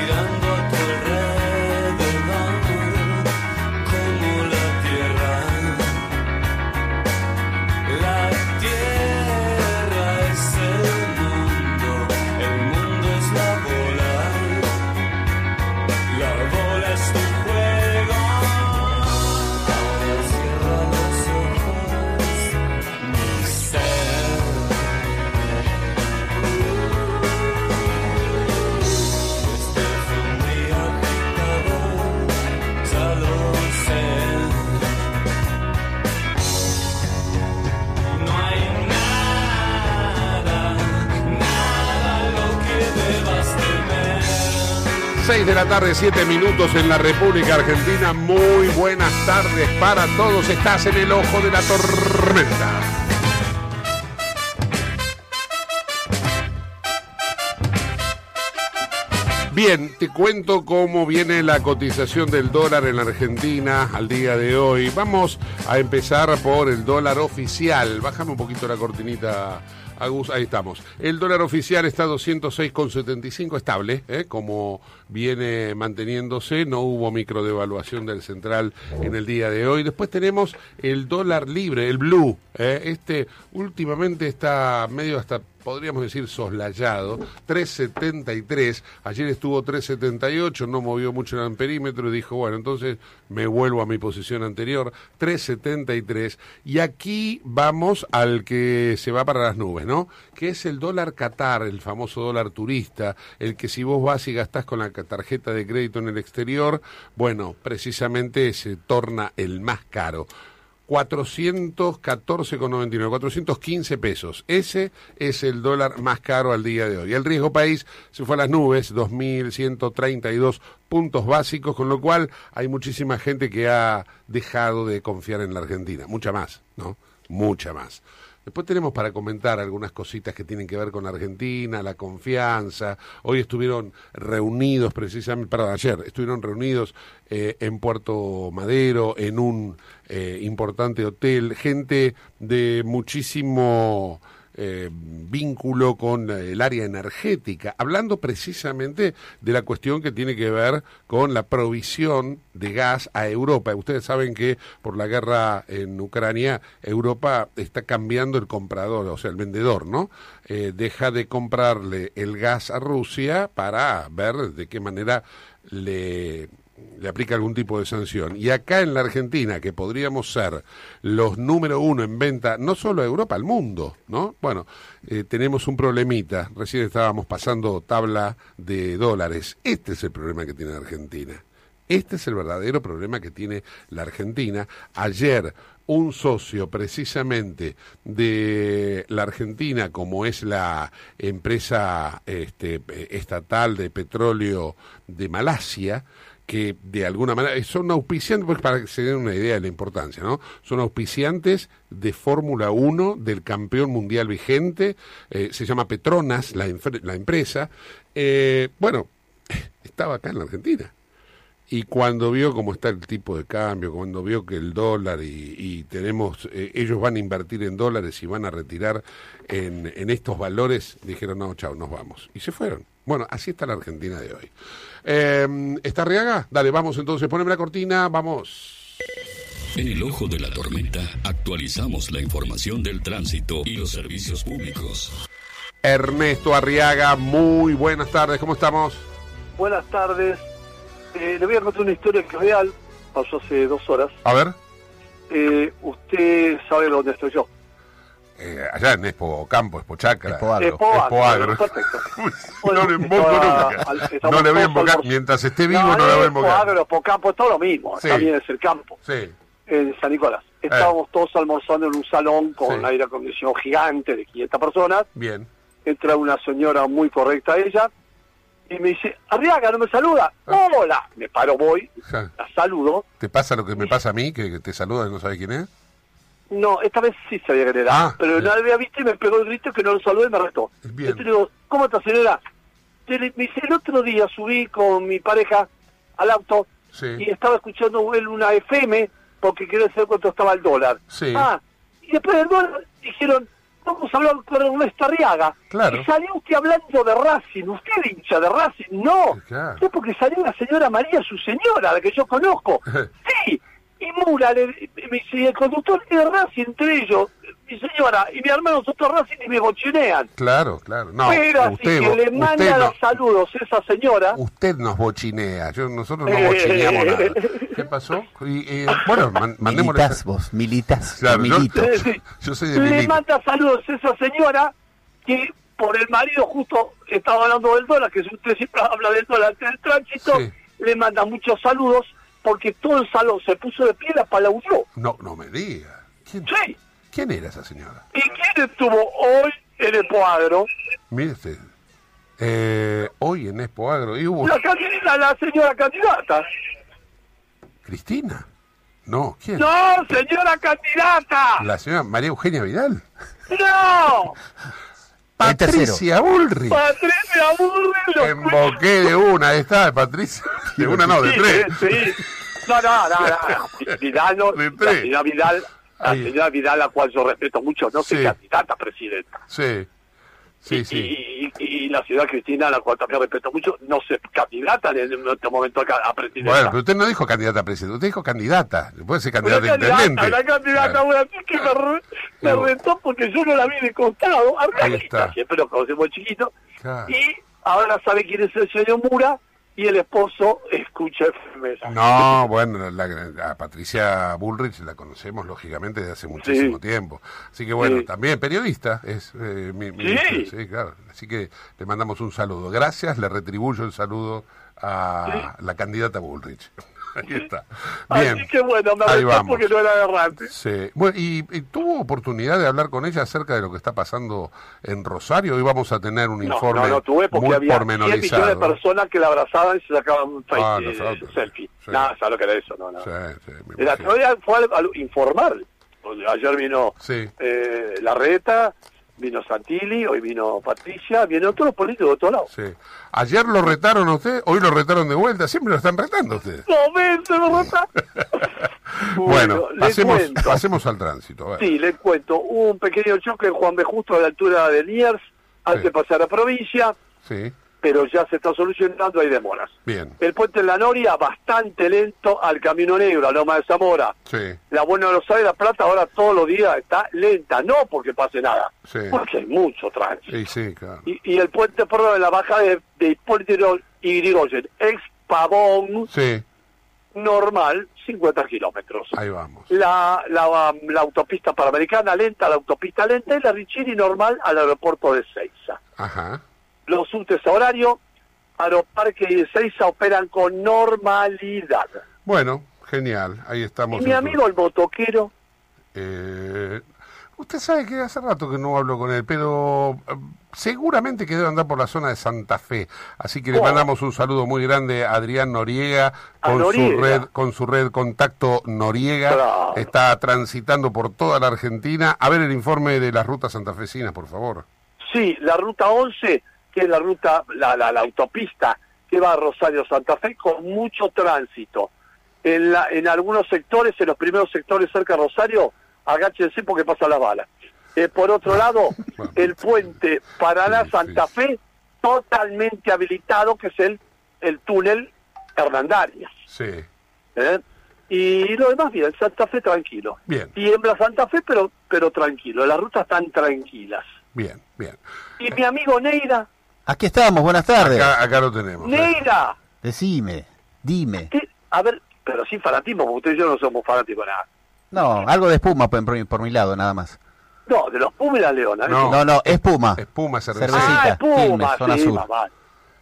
mirando. De la tarde, 7 minutos en la República Argentina. Muy buenas tardes para todos. Estás en el ojo de la tormenta. Bien, te cuento cómo viene la cotización del dólar en la Argentina al día de hoy. Vamos a empezar por el dólar oficial. Bájame un poquito la cortinita Agus, ahí estamos. El dólar oficial está 206,75 estable, ¿eh? como viene manteniéndose. No hubo microdevaluación del central en el día de hoy. Después tenemos el dólar libre, el blue. ¿eh? Este últimamente está medio hasta podríamos decir soslayado, 3.73, ayer estuvo 3.78, no movió mucho el perímetro y dijo, bueno, entonces me vuelvo a mi posición anterior, 3.73, y aquí vamos al que se va para las nubes, ¿no? Que es el dólar Qatar, el famoso dólar turista, el que si vos vas y gastás con la tarjeta de crédito en el exterior, bueno, precisamente se torna el más caro. 414,99, 415 pesos. Ese es el dólar más caro al día de hoy. El riesgo país se fue a las nubes, 2.132 puntos básicos, con lo cual hay muchísima gente que ha dejado de confiar en la Argentina. Mucha más, ¿no? Mucha más. Después tenemos para comentar algunas cositas que tienen que ver con Argentina, la confianza. Hoy estuvieron reunidos precisamente, perdón, ayer estuvieron reunidos eh, en Puerto Madero, en un eh, importante hotel, gente de muchísimo eh, vínculo con el área energética, hablando precisamente de la cuestión que tiene que ver con la provisión de gas a Europa. Ustedes saben que por la guerra en Ucrania, Europa está cambiando el comprador, o sea, el vendedor, ¿no? Eh, deja de comprarle el gas a Rusia para ver de qué manera le le aplica algún tipo de sanción. Y acá en la Argentina, que podríamos ser los número uno en venta, no solo a Europa, al mundo, ¿no? Bueno, eh, tenemos un problemita. Recién estábamos pasando tabla de dólares. Este es el problema que tiene Argentina. Este es el verdadero problema que tiene la Argentina. Ayer un socio precisamente de la Argentina, como es la empresa este, estatal de petróleo de Malasia, que de alguna manera son auspiciantes, pues para que se den una idea de la importancia, ¿no? Son auspiciantes de Fórmula 1 del campeón mundial vigente, eh, se llama Petronas, la, la empresa. Eh, bueno, estaba acá en la Argentina. Y cuando vio cómo está el tipo de cambio, cuando vio que el dólar y, tenemos, eh, ellos van a invertir en dólares y van a retirar en, en estos valores, dijeron, no, chao, nos vamos. Y se fueron. Bueno, así está la Argentina de hoy. Eh, ¿Está Riaga? Dale, vamos entonces, poneme la cortina, vamos. En el ojo de la tormenta actualizamos la información del tránsito y los servicios públicos. Ernesto Arriaga, muy buenas tardes, ¿cómo estamos? Buenas tardes. Eh, le voy a contar una historia que es real, pasó hace dos horas. A ver. Eh, usted sabe dónde estoy yo. Eh, allá en Expo Campo, Expo Chacra. Expo Agro. Expo Agro. Perfecto. no le invoco nunca. No le voy a invocar. Mientras esté vivo no, no le voy a invocar. Expo Agro, Expo Campo, es todo lo mismo. También es el campo. Sí. En San Nicolás. Estábamos todos almorzando en un salón con aire acondicionado gigante de 500 personas. Bien. Entra una señora muy correcta ella y me dice, Arriaga, ¿no me saluda? Hola. Me paro, voy, la saludo. ¿Te pasa lo que me pasa a mí, que te saluda y no sabes quién es? No, esta vez sí sabía quién era. Ah, pero no había visto y me pegó el grito que no lo saludé y me retó. Bien. Yo digo, ¿cómo está señora? Me dice, el otro día subí con mi pareja al auto Sí. y estaba escuchando él una FM porque quería saber cuánto estaba el dólar. Sí. Ah, y después del dólar dijeron, vamos a hablar con Ernesto Arriaga. Claro. Y salió usted hablando de Racing. ¿Usted hincha de Racing? No. Claro. Es porque salió la señora María, su señora, la que yo conozco. sí. Y Mura, le, me dice, y el conductor es de Racing, entre ellos, mi señora y mi hermano, nosotros Racing y me bochinean. Claro, claro. No, Pero así usted, que le manda los no- saludos esa señora. usted nos bochinea. Yo, nosotros no bochineamos nada. ¿Qué pasó? Y, eh, bueno, man, mandémosle... Militas vos, militas. Claro, yo- milito. Eh, sí. Yo soy de le Milito. manda saludos esa señora que por el marido justo estaba hablando del dólar, que usted siempre habla del dólar del tránsito, Sí. le manda muchos saludos porque todo el salón se puso de pie, la palaudió. No, no me diga. ¿Quién, Sí. ¿Quién era esa señora? ¿Y quién estuvo hoy en el cuadro? Mire usted. Eh, hoy en Expo Agro. Y hubo... La, candidata, la señora candidata. ¿Cristina? No, ¿quién? ¡No, señora candidata! La señora María Eugenia Vidal. ¡No! Patricia Bullrich. Patricia Burri lo Emboqué de una, ahí está, Patricia. De una no, de Sí, tres. Sí. No, no, no, no. Vidal, no, De la tres. señora Vidal, la señora Vidal, la cual yo respeto mucho, no Sí. sé candidata a presidenta. Sí. Sí, y, sí. Y, y- y la señora Cristina, la cual también respeto mucho, no sé candidata en este momento a presidenta. Bueno, pero usted no dijo candidata a presidente, usted dijo candidata. Puede ser candidata a intendente. una candidata, Claro. una que me, me retó porque yo no la vi de costado. Arreglita, siempre lo conocemos chiquito. Claro. Y ahora sabe quién es el señor Mura y el esposo escucha FM. No, bueno, la, a Patricia Bullrich la conocemos lógicamente desde hace muchísimo Sí. tiempo. Así que bueno, Sí. también periodista es eh, mi, mi- Sí. sí, claro. Así que le mandamos un saludo. Gracias, le retribuyo el saludo a la candidata Bullrich. Ahí está. Bien. Así que bueno, me Ahí vamos. porque no era agarrante. Sí. Bueno, y, y tuvo oportunidad de hablar con ella acerca de lo que está pasando en Rosario. Hoy vamos a tener un No, informe no, no tuve porque muy había 100 millones de pormenorizado. personas que la abrazaban y se sacaban un Ah, eh, selfie. Sí. Nada, ¿sabes lo que era eso? No, no. Sí, sí, Era, fue algo, algo informal. Ayer vino Sí. eh, Larreta, vino Santilli, hoy vino Patricia, vienen todos los políticos de todos lados. Sí. Ayer lo retaron a usted, hoy lo retaron de vuelta, siempre lo están retando a usted. No, ven, se me reta. Bueno, le pasemos, al tránsito. Sí, le cuento. Hubo un pequeño choque en Juan B. Justo a la altura de Niers, antes Sí. de pasar a provincia, Sí, pero ya se está solucionando, hay demoras. bien. El puente en la Noria, bastante lento al Camino Negro, a Loma de Zamora. Sí, La Buenos Aires, La Plata, ahora todos los días está lenta, no porque pase nada, sí. porque hay mucho tránsito. Sí, sí, claro. Y, y el puente por la baja de, de Hipólito y Yrigoyen, ex Pavón, Sí, normal, 50 kilómetros. ahí vamos. La, la, la autopista panamericana lenta, la autopista lenta y la Richini normal al aeropuerto de Seiza. Ajá. Los subtes a horario, Aeroparque y Ezeiza operan con normalidad. Bueno, genial, ahí estamos. Y mi amigo el motoquero, Eh, usted sabe que hace rato que no hablo con él, pero eh, seguramente que debe andar por la zona de Santa Fe. Así que le mandamos un saludo muy grande a Adrián Noriega con su red con su red Contacto Noriega. Claro. Está transitando por toda la Argentina. A ver el informe de las rutas santafesinas, por favor. sí, la ruta 11, que es la ruta, la, la, la autopista que va a Rosario Santa Fe, con mucho tránsito. En, la, en algunos sectores, en los primeros sectores cerca de Rosario, agáchense porque pasa la bala. Eh, por otro lado, el puente Paraná-Santa Fe, totalmente habilitado, que es el, el túnel Hernandarias. Sí. ¿eh? Y lo demás bien, Santa Fe tranquilo. Bien. Tiembla Santa Fe, pero, pero tranquilo, las rutas están tranquilas. Bien, bien. Y mi amigo Neira, Aquí estamos, buenas tardes. Acá, acá lo tenemos. Neira, Decime, dime. ¿qué? a ver, pero sin fanatismo, porque usted y yo no somos fanáticos nada. No, algo de espuma por, por- por mi lado, nada más. No, de los Pumas y la Leona. No. No, no, espuma. Espuma, cerveza. Cervecita. Ah, espuma, Quilmes, zona sí, sur. mamá.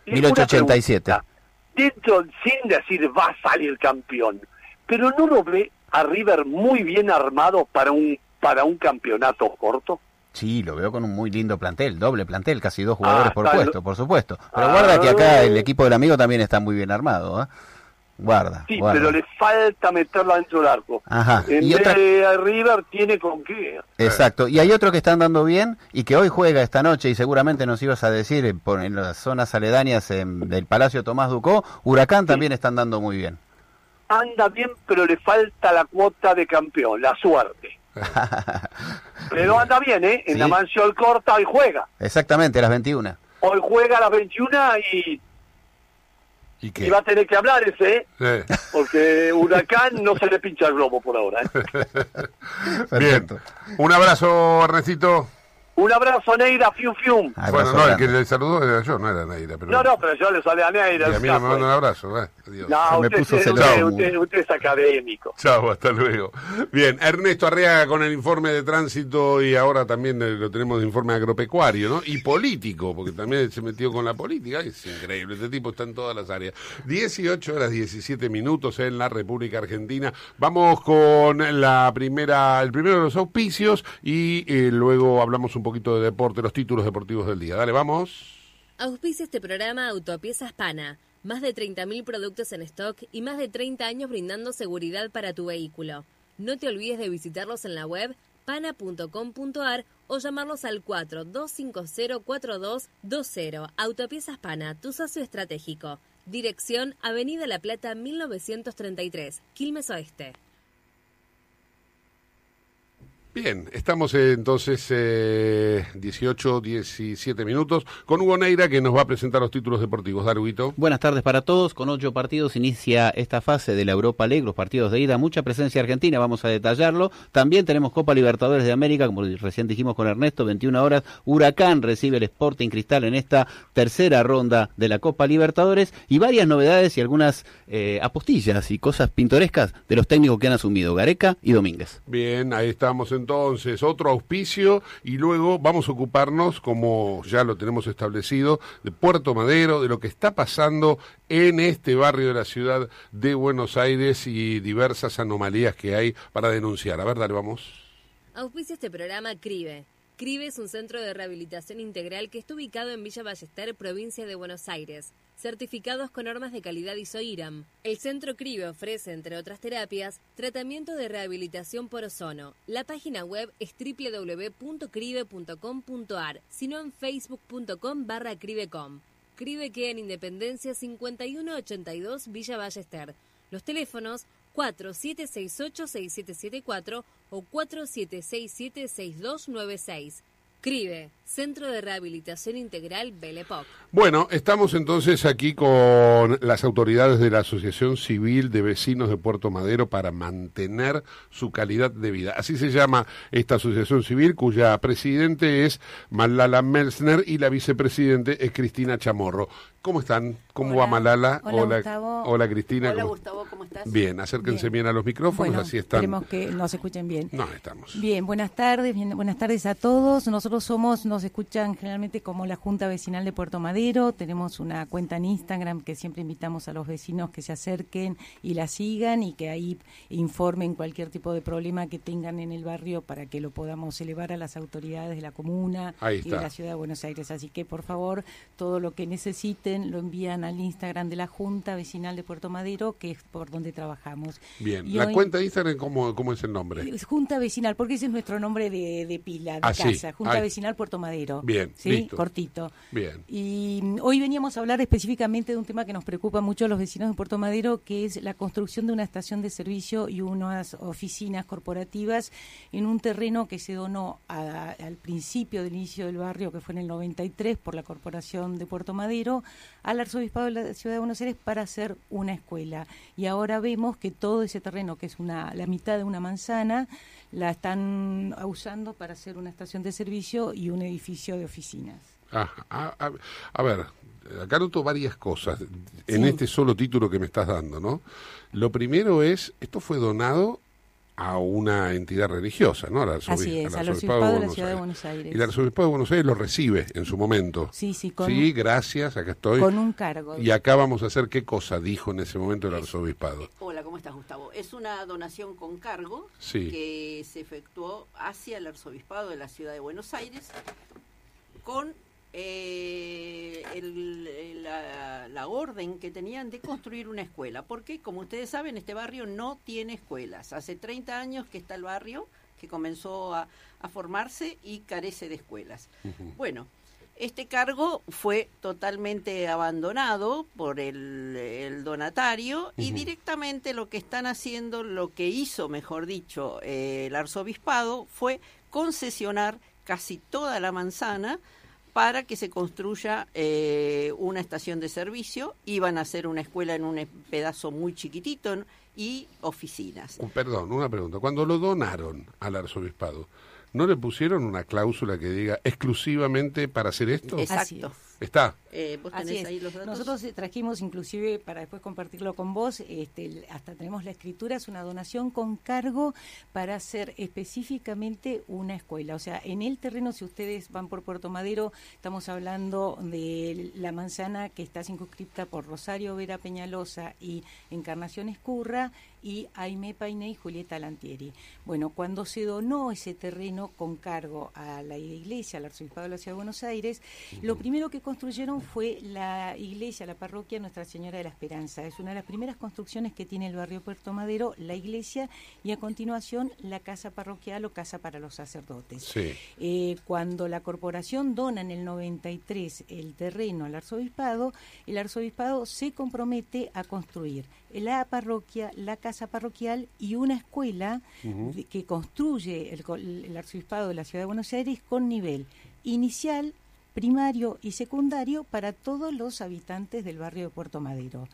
Y 1887. una pregunta. Dentro, sin decir va a salir campeón, pero no lo ve a River muy bien armado para un para un campeonato corto. Sí, lo veo con un muy lindo plantel, doble plantel, casi dos jugadores Ah, por puesto, por supuesto. Pero Ah. guarda que acá el equipo del amigo también está muy bien armado, ¿eh? Guarda, Sí, guarda. pero le falta meterla dentro del arco. Ajá. En Y vez otra- de River tiene con qué. Exacto. Y hay otro que está andando bien y que hoy juega esta noche y seguramente nos ibas a decir en, por- en las zonas aledañas en- del Palacio Tomás Ducó, Huracán también está andando muy bien. Anda bien, pero le falta la cuota de campeón, la suerte. Pero anda bien, ¿eh? En Sí. la mansión corta hoy juega. Exactamente, a las 21. Hoy juega a las 21 y, ¿Y va a tener que hablar ese, ¿eh? Sí. Porque Huracán no se le pincha el globo por ahora. ¿eh? Bien. Un abrazo, Ernestito. Un abrazo, Neira, fium fium. Abrazo bueno, no, el que le saludó era yo, no era Naira. Pero... No, no, pero yo le sale a Neira. Y a mí no me manda un abrazo. eh. Adiós. No, Se me usted, puso usted- usted- usted es académico. Chao, hasta luego. Bien, Ernesto Arriaga con el informe de tránsito y ahora también lo tenemos de informe agropecuario, ¿no? Y político, porque también se metió con la política. Es increíble, este tipo está en todas las áreas. 18 horas 17 minutos en la República Argentina. Vamos con la primera, el primero de los auspicios y eh, luego hablamos un poquito de deporte, los títulos deportivos del día. Dale, vamos. Auspicia este programa Autopiezas Pana. Más de 30.000 productos en stock y más de 30 años brindando seguridad para tu vehículo. No te olvides de visitarlos en la web pana.com.ar o llamarlos al 42504220. Autopiezas Pana, tu socio estratégico. Dirección Avenida La Plata 1933, Quilmes Oeste. Bien, estamos eh, entonces eh, 18, 17 minutos con Hugo Neira que nos va a presentar los títulos deportivos. Dale, Huguito. Buenas tardes para todos. Con ocho partidos inicia esta fase de la Europa League, los partidos de ida. Mucha presencia argentina, vamos a detallarlo. También tenemos Copa Libertadores de América, como recién dijimos con Ernesto, 21 horas. Huracán recibe el Sporting Cristal en esta tercera ronda de la Copa Libertadores. Y varias novedades y algunas eh, apostillas y cosas pintorescas de los técnicos que han asumido, Gareca y Domínguez. Bien, ahí estamos entonces, otro auspicio y luego vamos a ocuparnos, como ya lo tenemos establecido, de Puerto Madero, de lo que está pasando en este barrio de la ciudad de Buenos Aires y diversas anomalías que hay para denunciar. A ver, dale, vamos. Auspicia este programa CRIBE. CRIBE es un centro de rehabilitación integral que está ubicado en Villa Ballester, provincia de Buenos Aires, certificados con normas de calidad ISOIRAM. El centro CRIBE ofrece, entre otras terapias, tratamiento de rehabilitación por ozono. La página web es www.cribe.com.ar, sino en facebook.com barra cribecom. CRIBE queda en Independencia 5182 Villa Ballester. Los teléfonos 4768-6774 o 4767-6296. CRIBE, Centro de Rehabilitación Integral Belepoc. Bueno, estamos entonces aquí con las autoridades de la Asociación Civil de Vecinos de Puerto Madero para mantener su calidad de vida. Así se llama esta asociación civil, cuya presidente es Malala Melsner y la vicepresidente es Cristina Chamorro. ¿Cómo están? ¿Cómo Hola. va Malala? Hola, Gustavo. Hola, Cristina. Hola ¿cómo- Gustavo, ¿cómo estás? Bien, acérquense bien, Bien. a los micrófonos, Bueno, así están. esperemos que nos escuchen bien. No, estamos. Bien, buenas tardes, bien, buenas tardes a todos. Nosotros nosotros somos, nos escuchan generalmente como la Junta Vecinal de Puerto Madero, tenemos una cuenta en Instagram que siempre invitamos a los vecinos que se acerquen y la sigan y que ahí informen cualquier tipo de problema que tengan en el barrio para que lo podamos elevar a las autoridades de la comuna y de la ciudad de Buenos Aires. Así que por favor, todo lo que necesiten lo envían al Instagram de la Junta Vecinal de Puerto Madero, que es por donde trabajamos. Bien, Y la hoy- cuenta de Instagram, ¿cómo, cómo es el nombre? Junta Vecinal, porque ese es nuestro nombre de, de pila, de Ah, sí. casa. Junta. Vecinal Puerto Madero. Bien, ¿sí? listo. Cortito. Bien. Y hoy veníamos a hablar específicamente de un tema que nos preocupa mucho a los vecinos de Puerto Madero, que es la construcción de una estación de servicio y unas oficinas corporativas en un terreno que se donó a- al principio del inicio del barrio, que fue en el 93, por la Corporación de Puerto Madero, al Arzobispado de la Ciudad de Buenos Aires para hacer una escuela. Y ahora vemos que todo ese terreno, que es una, la mitad de una manzana, la están usando para hacer una estación de servicio y un edificio de oficinas. Ajá. A, a- a ver, acá noto varias cosas en Sí. este solo título que me estás dando, ¿no? Lo primero es, esto fue donado a una entidad religiosa, ¿no? Así es, al arzobispado arzobispado de la Buenos ciudad de Aires. Buenos Aires. Y el arzobispado de Buenos Aires lo recibe en su momento. Sí, sí, con, Sí, gracias, acá estoy. con un cargo. Y acá vamos a hacer qué cosa dijo en ese momento el arzobispado. Hola, ¿cómo estás, Gustavo? Es una donación con cargo Sí. que se efectuó hacia el arzobispado de la ciudad de Buenos Aires con eh, el- la, la orden que tenían de construir una escuela. Porque, como ustedes saben, este barrio no tiene escuelas. Hace 30 años que está el barrio, que comenzó a, a formarse y carece de escuelas. Bueno, este cargo fue totalmente abandonado por el, el donatario y directamente lo que están haciendo, lo que hizo, mejor dicho, eh, el arzobispado fue concesionar casi toda la manzana para que se construya eh, una estación de servicio. Iban a hacer una escuela en un pedazo muy chiquitito y oficinas. Perdón, una pregunta. Cuando lo donaron al arzobispado, ¿no le pusieron una cláusula que diga exclusivamente para hacer esto? Así Exacto. es. Está. Eh, ¿Vos Así tenés es. ahí los datos? Nosotros eh, trajimos inclusive para después compartirlo con vos, este, hasta tenemos la escritura, es una donación con cargo para hacer específicamente una escuela. O sea, en el terreno, si ustedes van por Puerto Madero, estamos hablando de la manzana que está circunscripta por Rosario Vera Peñalosa y Encarnación Escurra y Aime Painé y Julieta Lantieri. Bueno, cuando se donó ese terreno con cargo a la iglesia, al arzobispado de la Ciudad de Buenos Aires, lo primero que construyeron fue la iglesia, la parroquia Nuestra Señora de la Esperanza. Es una de las primeras construcciones que tiene el barrio Puerto Madero, la iglesia, y a continuación la casa parroquial o casa para los sacerdotes. Sí. Eh, cuando la corporación dona en el 93 el terreno al arzobispado, el arzobispado se compromete a construir la parroquia, la casa parroquial y una escuela que construye el, el arzobispado de la ciudad de Buenos Aires con nivel inicial, primario y secundario para todos los habitantes del barrio de Puerto Madero.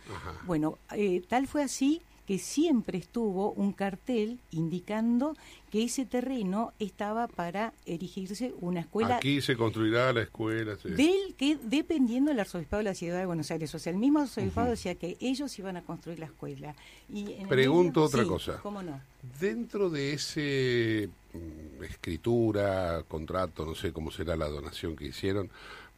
Bueno, eh, tal fue así que siempre estuvo un cartel indicando que ese terreno estaba para erigirse una escuela Aquí se construirá la escuela. sí. del que dependiendo del arzobispado de la ciudad de Buenos Aires, o sea, el mismo arzobispado decía que ellos iban a construir la escuela. Y en Pregunto medio- otra sí, cosa. ¿Cómo no? Dentro de ese mm, escritura, contrato, no sé cómo será la donación que hicieron,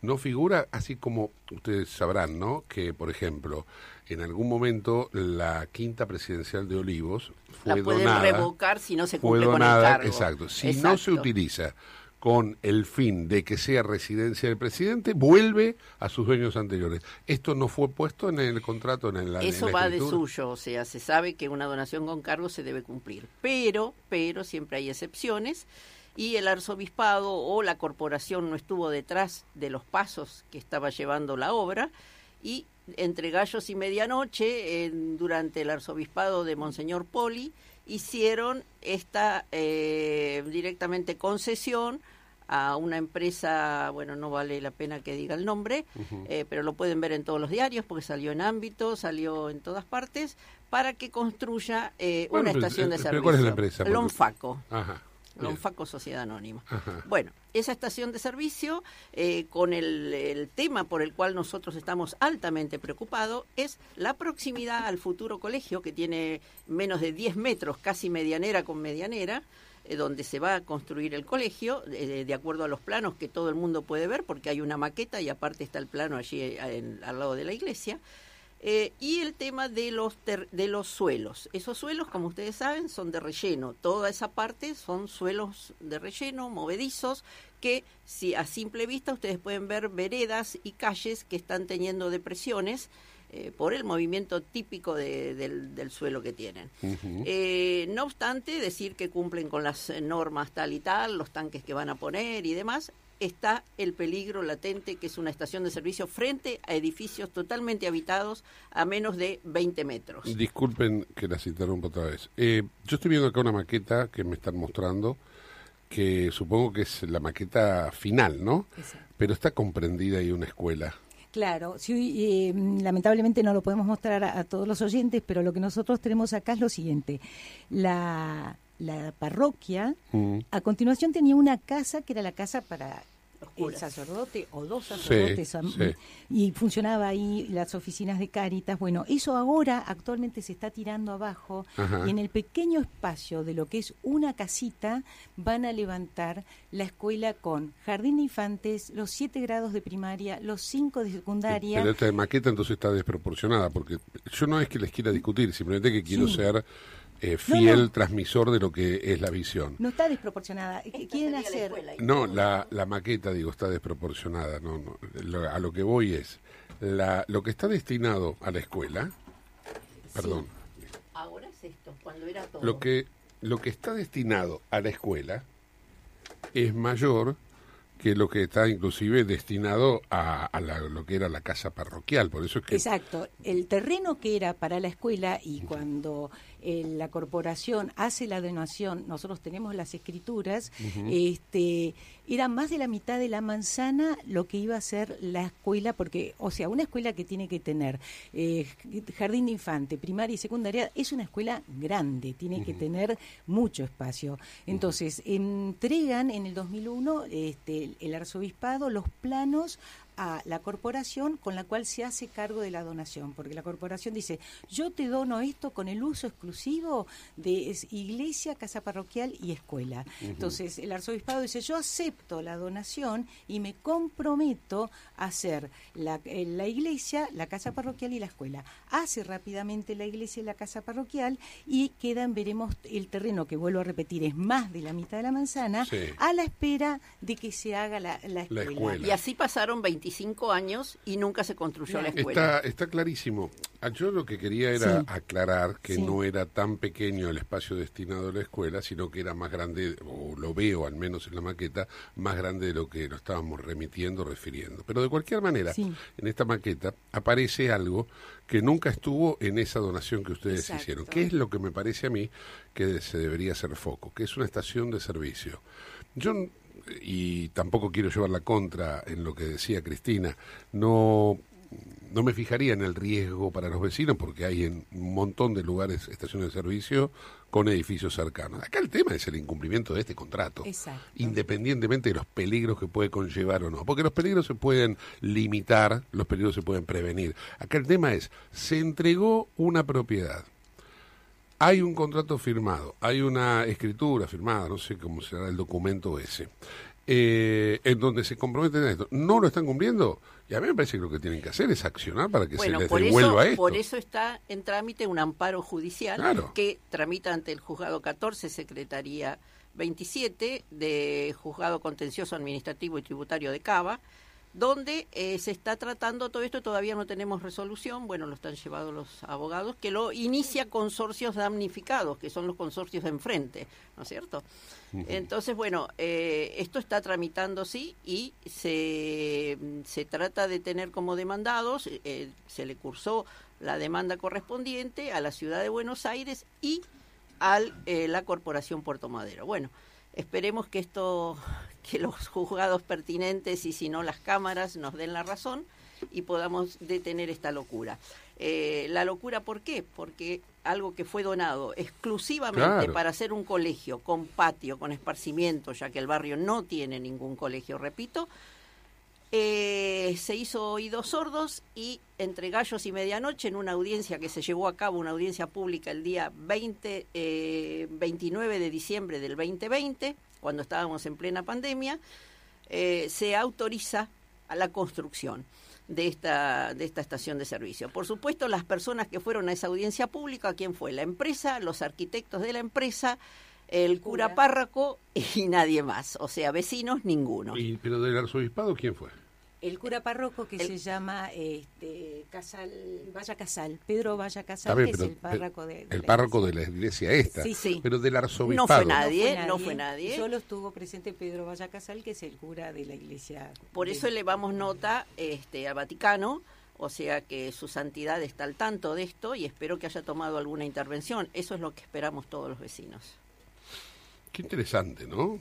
no figura, así como ustedes sabrán, ¿no? Que, por ejemplo, en algún momento la quinta presidencial de Olivos fue La pueden donada. revocar si no se cumple con el cargo. exacto. Si no se utiliza con el fin de que sea residencia del presidente, vuelve a sus dueños anteriores. Esto no fue puesto en el contrato, en la en Eso la va de suyo, o sea, se sabe que una donación con cargo se debe cumplir, pero, pero siempre hay excepciones y el arzobispado o la corporación no estuvo detrás de los pasos que estaba llevando la obra y entre gallos y medianoche, en- durante el arzobispado de Monseñor Poli, hicieron esta eh, directamente concesión a una empresa, bueno, no vale la pena que diga el nombre, eh, pero lo pueden ver en todos los diarios porque salió en ámbito, salió en todas partes, para que construya eh, Bueno, una pero, estación de eh, servicio. pero ¿cuál es la empresa? Lonfaco. Ajá. Lonfaco Sociedad Anónima. Ajá. Bueno, esa estación de servicio, eh, con el, el tema por el cual nosotros estamos altamente preocupados, es la proximidad al futuro colegio, que tiene menos de 10 metros, casi medianera con medianera, eh, donde se va a construir el colegio, eh, de acuerdo a los planos que todo el mundo puede ver, porque hay una maqueta y aparte está el plano allí eh, en- al lado de la iglesia. Eh, y el tema de los, ter- de los suelos. Esos suelos, como ustedes saben, son de relleno. Toda esa parte son suelos de relleno, movedizos, que si a simple vista ustedes pueden ver veredas y calles que están teniendo depresiones eh, por el movimiento típico de- del, del suelo que tienen. Eh, no obstante, decir que cumplen con las normas tal y tal, los tanques que van a poner y demás, está el peligro latente que es una estación de servicio frente a edificios totalmente habitados a menos de 20 metros. Disculpen que las interrumpa otra vez. Eh, yo estoy viendo acá una maqueta que me están mostrando, que supongo que es la maqueta final, ¿no? Exacto. Pero está comprendida ahí una escuela. Claro, sí, eh, lamentablemente no lo podemos mostrar a, a todos los oyentes, pero lo que nosotros tenemos acá es lo siguiente. La, la parroquia, Mm. a continuación tenía una casa que era la casa para el sacerdote o dos sacerdotes Sí, am- sí. y funcionaba ahí las oficinas de Cáritas. Bueno, eso ahora actualmente se está tirando abajo Ajá. y en el pequeño espacio de lo que es una casita van a levantar la escuela con jardín de infantes, los siete grados de primaria, los cinco de secundaria. Pero esta maqueta entonces está desproporcionada, porque yo no es que les quiera discutir, simplemente que quiero Sí. ser eh, No, fiel no. transmisor de lo que es la visión. No está desproporcionada. ¿Qué Esta Quieren la hacer. escuela. No, la, la maqueta, digo, está desproporcionada. No, no. Lo- a lo que voy es, la, lo que está destinado a la escuela, perdón, Ahora es esto, cuando era todo. lo que, lo que está destinado a la escuela es mayor que lo que está inclusive destinado a, a la- lo que era la casa parroquial. Por eso es que... Exacto. El terreno que era para la escuela y cuando eh, la corporación hace la donación, nosotros tenemos las escrituras, este, era más de la mitad de la manzana lo que iba a ser la escuela, porque, o sea, una escuela que tiene que tener eh, jardín de infante, primaria y secundaria, es una escuela grande, tiene que tener mucho espacio. Entonces, entregan en el 2001 este, el arzobispado los planos a la corporación con la cual se hace cargo de la donación, porque la corporación dice, yo te dono esto con el uso exclusivo de es- iglesia, casa parroquial y escuela. Entonces el arzobispado dice, yo acepto la donación y me comprometo a hacer la, eh, la iglesia, la casa parroquial y la escuela. Hace rápidamente la iglesia y la casa parroquial y quedan, veremos, el terreno que vuelvo a repetir es más de la mitad de la manzana, Sí. a la espera de que se haga la, la escuela. escuela. Y así pasaron 25 años y nunca se construyó la escuela. Está, está clarísimo. Ah, Yo lo que quería era Sí. aclarar que Sí. no era tan pequeño el espacio destinado a la escuela, sino que era más grande, o lo veo al menos en la maqueta, más grande de lo que lo estábamos remitiendo, refiriendo. Pero de cualquier manera, Sí. en esta maqueta aparece algo que nunca estuvo en esa donación que ustedes Exacto. hicieron, que es lo que me parece a mí que se debería hacer foco, que es una estación de servicio. Yo y tampoco quiero llevar la contra en lo que decía Cristina, no no me fijaría en el riesgo para los vecinos porque hay en un montón de lugares estaciones de servicio con edificios cercanos. Acá el tema es el incumplimiento de este contrato, Exacto. independientemente de los peligros que puede conllevar o no, porque los peligros se pueden limitar, los peligros se pueden prevenir. Acá el tema es, se entregó una propiedad, hay un contrato firmado, hay una escritura firmada, no sé cómo será el documento ese, eh, en donde se comprometen a esto. No lo están cumpliendo y a mí me parece que lo que tienen que hacer es accionar para que bueno, se les devuelva eso, esto. por eso está en trámite un amparo judicial Claro. que tramita ante el juzgado 14, Secretaría 27 de Juzgado Contencioso Administrativo y Tributario de Cava, donde eh, se está tratando todo esto, todavía no tenemos resolución, bueno, lo están llevando los abogados, que lo inicia consorcios damnificados, que son los consorcios de enfrente, ¿no es cierto? Entonces, bueno, eh, esto está tramitando, sí, y se, se trata de tener como demandados, eh, se le cursó la demanda correspondiente a la ciudad de Buenos Aires y a la Corporación Puerto Madero. Bueno, esperemos que esto, que los juzgados pertinentes y si no las cámaras nos den la razón y podamos detener esta locura. Eh, la locura, ¿por qué? Porque algo que fue donado exclusivamente Claro. para hacer un colegio con patio, con esparcimiento, ya que el barrio no tiene ningún colegio, repito, eh, se hizo oídos sordos y entre gallos y medianoche, en una audiencia que se llevó a cabo, una audiencia pública el día 20, eh, 29 de diciembre del 2020, cuando estábamos en plena pandemia, eh, se autoriza a la construcción de esta, de esta estación de servicio. Por supuesto, las personas que fueron a esa audiencia pública, ¿quién fue? La empresa, los arquitectos de la empresa, el cura párroco y nadie más. O sea, vecinos, ninguno. Y, pero del arzobispado, ¿quién fue? El cura párroco que El- se llama este, Casal, Vaya Casal, Pedro Vaya Está Casal, bien, que es el párroco de, de El la párroco iglesia. de la iglesia esta. Sí, sí. Pero del No arzobispado. fue nadie, no fue nadie. Solo estuvo presente Pedro Vaya Casal, que es el cura de la iglesia. Por de- eso elevamos nota este, al Vaticano, o sea que su santidad está al tanto de esto y espero que haya tomado alguna intervención. Eso es lo que esperamos todos los vecinos. Qué interesante, ¿no?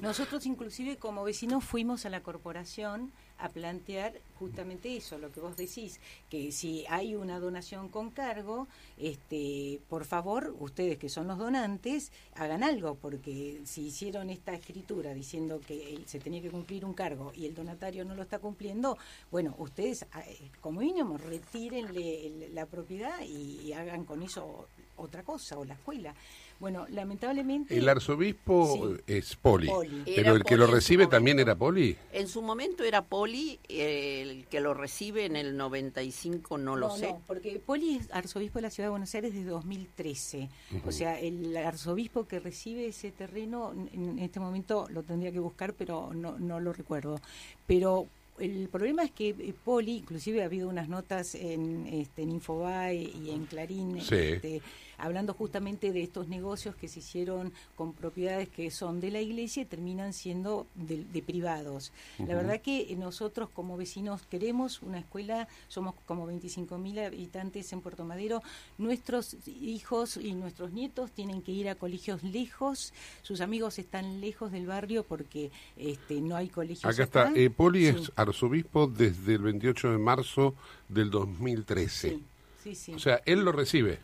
Nosotros inclusive como vecinos fuimos a la corporación a plantear justamente eso, lo que vos decís, que si hay una donación con cargo, este, por favor, ustedes que son los donantes, hagan algo, porque si hicieron esta escritura diciendo que se tenía que cumplir un cargo y el donatario no lo está cumpliendo, bueno, ustedes eh, como mínimo retírenle la propiedad y hagan con eso otra cosa, o la escuela. Bueno, lamentablemente... El arzobispo Sí. es poli. Poli. Pero Era el que lo recibe momento. también era poli. En su momento era Poli, eh, el que lo recibe en el 95 no lo sé. No, porque Poli es arzobispo de la Ciudad de Buenos Aires desde 2013. O sea, el arzobispo que recibe ese terreno, en, en este momento lo tendría que buscar, pero no, no lo recuerdo. Pero el problema es que eh, Poli, inclusive ha habido unas notas en, este, en Infobae y en Clarín, Sí. este, hablando justamente de estos negocios que se hicieron con propiedades que son de la iglesia y terminan siendo de, de privados. La verdad que nosotros como vecinos queremos una escuela, somos como 25.000 habitantes en Puerto Madero, nuestros hijos y nuestros nietos tienen que ir a colegios lejos, sus amigos están lejos del barrio porque este, no hay colegios Acá está. Eh, poli Sí. es arzobispo desde el 28 de marzo del 2013. Sí, sí, sí. O sea, él lo recibe.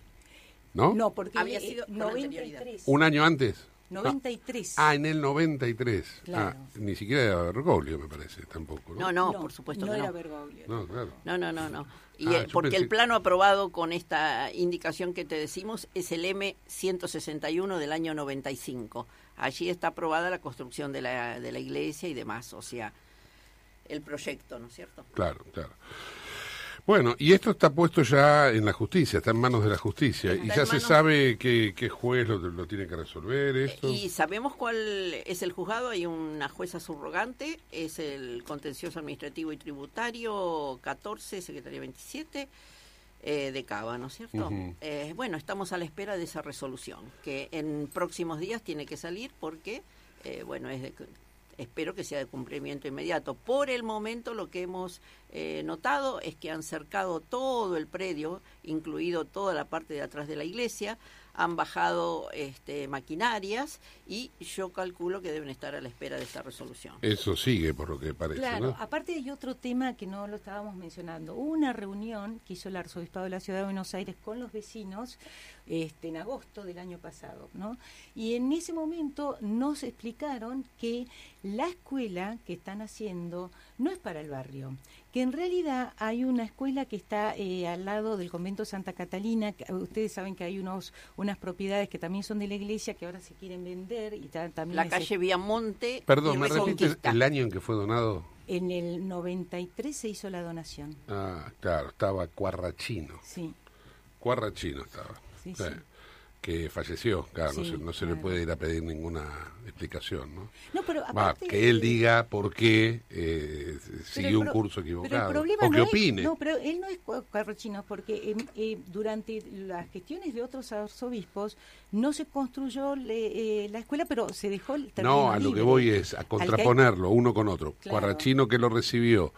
¿No? no, porque Había eh, sido con 93. Un año antes. 93. Ah, en el 93. Claro. Ah, ni siquiera era Bergoglio, me parece, tampoco. No, No, no, por supuesto no que era no. Bergoglio. No, claro. No, no, no, no. Y, Ah, eh, porque pensé- el plano aprobado con esta indicación que te decimos es el M161 del año 95. Allí está aprobada la construcción de la, de la iglesia y demás, o sea, el proyecto, ¿no es cierto? Claro, claro. Bueno, y esto está puesto ya en la justicia, está en manos de la justicia. Está y ya se sabe qué, qué juez lo, lo tiene que resolver esto. Y sabemos cuál es el juzgado, hay una jueza subrogante, es el contencioso administrativo y tributario 14, secretaría 27 eh, de Cava, ¿no es cierto? Eh, bueno, estamos a la espera de esa resolución, que en próximos días tiene que salir porque, eh, bueno, es de- espero que sea de cumplimiento inmediato. Por el momento lo que hemos eh, notado es que han cercado todo el predio, incluido toda la parte de atrás de la iglesia, han bajado este, maquinarias y yo calculo que deben estar a la espera de esta resolución. Eso sigue, por lo que parece, Claro, ¿no? aparte hay otro tema que no lo estábamos mencionando. Hubo una reunión que hizo el arzobispado de la Ciudad de Buenos Aires con los vecinos este, en agosto del año pasado, ¿no? Y en ese momento nos explicaron que la escuela que están haciendo no es para el barrio, que en realidad hay una escuela que está eh, al lado del convento Santa Catalina, que, ustedes saben que hay unos unas propiedades que también son de la iglesia que ahora se quieren vender y también La es- calle Viamonte Perdón, y ¿me repites el año en que fue donado? En el 93 se hizo la donación. Ah, claro, estaba Cuarrachino. Sí, Cuarrachino estaba. Sí, Sí, sí. Que falleció, claro, no se, no se le puede ir a pedir ninguna explicación, ¿no? No, pero Va, aparte, que él diga por qué eh, pero siguió el un curso Pero equivocado. el problema o que no opine. Es, no, pero él no es cuarrochino, porque eh, eh, durante las gestiones de otros arzobispos no se construyó le- eh, la escuela, pero se dejó el No, a lo que voy es a contraponerlo uno con otro. Claro. Cuarrachino que lo recibió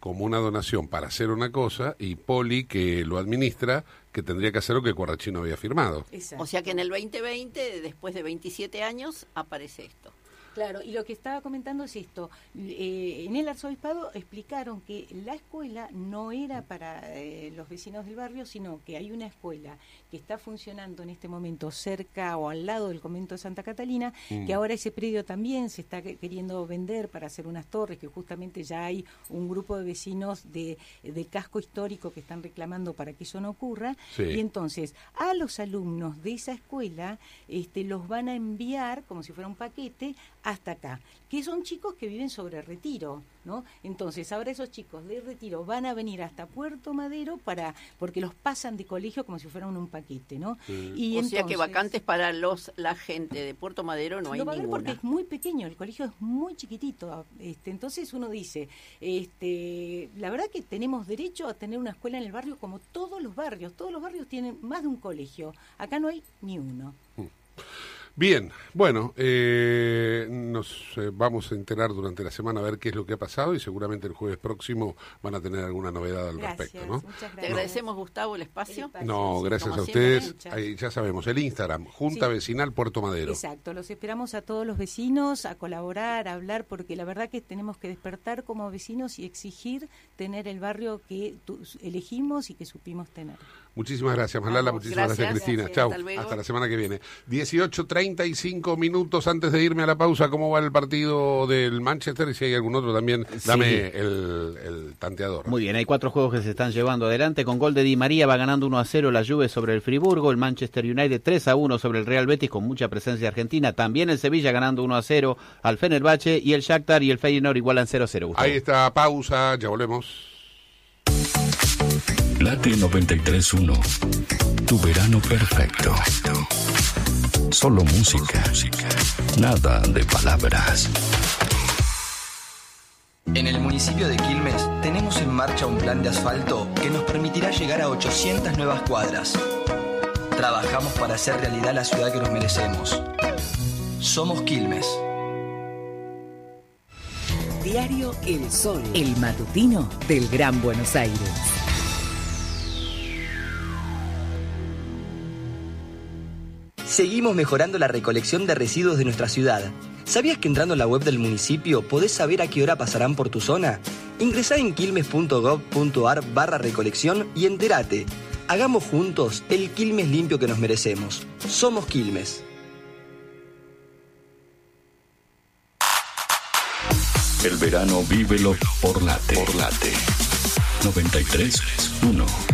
como una donación para hacer una cosa y Poli que lo administra que tendría que hacer lo que Cuarrachino había firmado. Exacto. O sea que en el 2020, después de 27 años, aparece esto. Claro, y lo que estaba comentando es esto. Eh, en el arzobispado explicaron que la escuela no era para eh, los vecinos del barrio, sino que hay una escuela que está funcionando en este momento cerca o al lado del convento de Santa Catalina, Mm. que ahora ese predio también se está que- queriendo vender para hacer unas torres, que justamente ya hay un grupo de vecinos de, del casco histórico que están reclamando para que eso no ocurra. Sí. Y entonces, a los alumnos de esa escuela este, los van a enviar, como si fuera un paquete, hasta acá, que son chicos que viven sobre retiro, ¿no? Entonces, ahora esos chicos de retiro van a venir hasta Puerto Madero para, porque los pasan de colegio como si fueran un paquete, ¿no? Y o sea que vacantes para los la gente de Puerto Madero no hay no va a haber porque ninguna. es muy pequeño, el colegio es muy chiquitito. Este, entonces uno dice, este, la verdad que tenemos derecho a tener una escuela en el barrio como todos los barrios. Todos los barrios tienen más de un colegio. Acá no hay ni uno. Bien, bueno, eh, nos eh, vamos a enterar durante la semana a ver qué es lo que ha pasado y seguramente el jueves próximo van a tener alguna novedad al Gracias, respecto, ¿no? Te agradecemos, Gustavo, el espacio. No, Sí, gracias a ustedes. Ahí ya sabemos, el Instagram, Junta Sí. Vecinal Puerto Madero. Exacto, los esperamos a todos los vecinos a colaborar, a hablar, porque la verdad que tenemos que despertar como vecinos y exigir tener el barrio que tu- elegimos y que supimos tener. Muchísimas gracias, Malala. Vamos, Muchísimas gracias, gracias. Cristina. Gracias, Chau. hasta la semana que viene. 18.35 minutos antes de irme a la pausa. ¿Cómo va el partido del Manchester? Y si hay algún otro también, dame Sí. el, el tanteador. Muy bien, hay cuatro juegos que se están llevando adelante. Con gol de Di María va ganando 1 a 0 la Juve sobre el Friburgo, el Manchester United 3 a 1 sobre el Real Betis con mucha presencia argentina. También el Sevilla ganando 1 a 0 al Fenerbahce y el Shakhtar y el Feyenoord igualan 0 a 0. Gustavo. Ahí está, pausa, ya volvemos. Late 93.1. Tu verano perfecto. Solo música. Nada de palabras. En el municipio de Quilmes tenemos en marcha un plan de asfalto que nos permitirá llegar a 800 nuevas cuadras. Trabajamos para hacer realidad la ciudad que nos merecemos. Somos Quilmes. Diario El Sol, el matutino del Gran Buenos Aires. Seguimos mejorando la recolección de residuos de nuestra ciudad. ¿Sabías que entrando en la web del municipio podés saber a qué hora pasarán por tu zona? Ingresá en quilmes.gov.ar barra recolección y entérate. Hagamos juntos el Quilmes limpio que nos merecemos. Somos Quilmes. El verano vívelo por late. Por late. 93.1.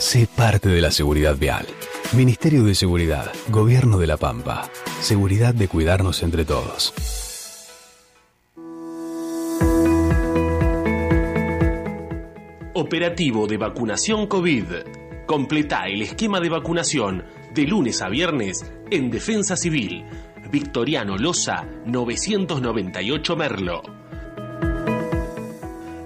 Sé parte de la seguridad vial. Ministerio de Seguridad, Gobierno de la Pampa. Seguridad de cuidarnos entre todos. Operativo de vacunación COVID. Completa el esquema de vacunación de lunes a viernes en Defensa Civil. Victoriano Loza, 998 Merlo.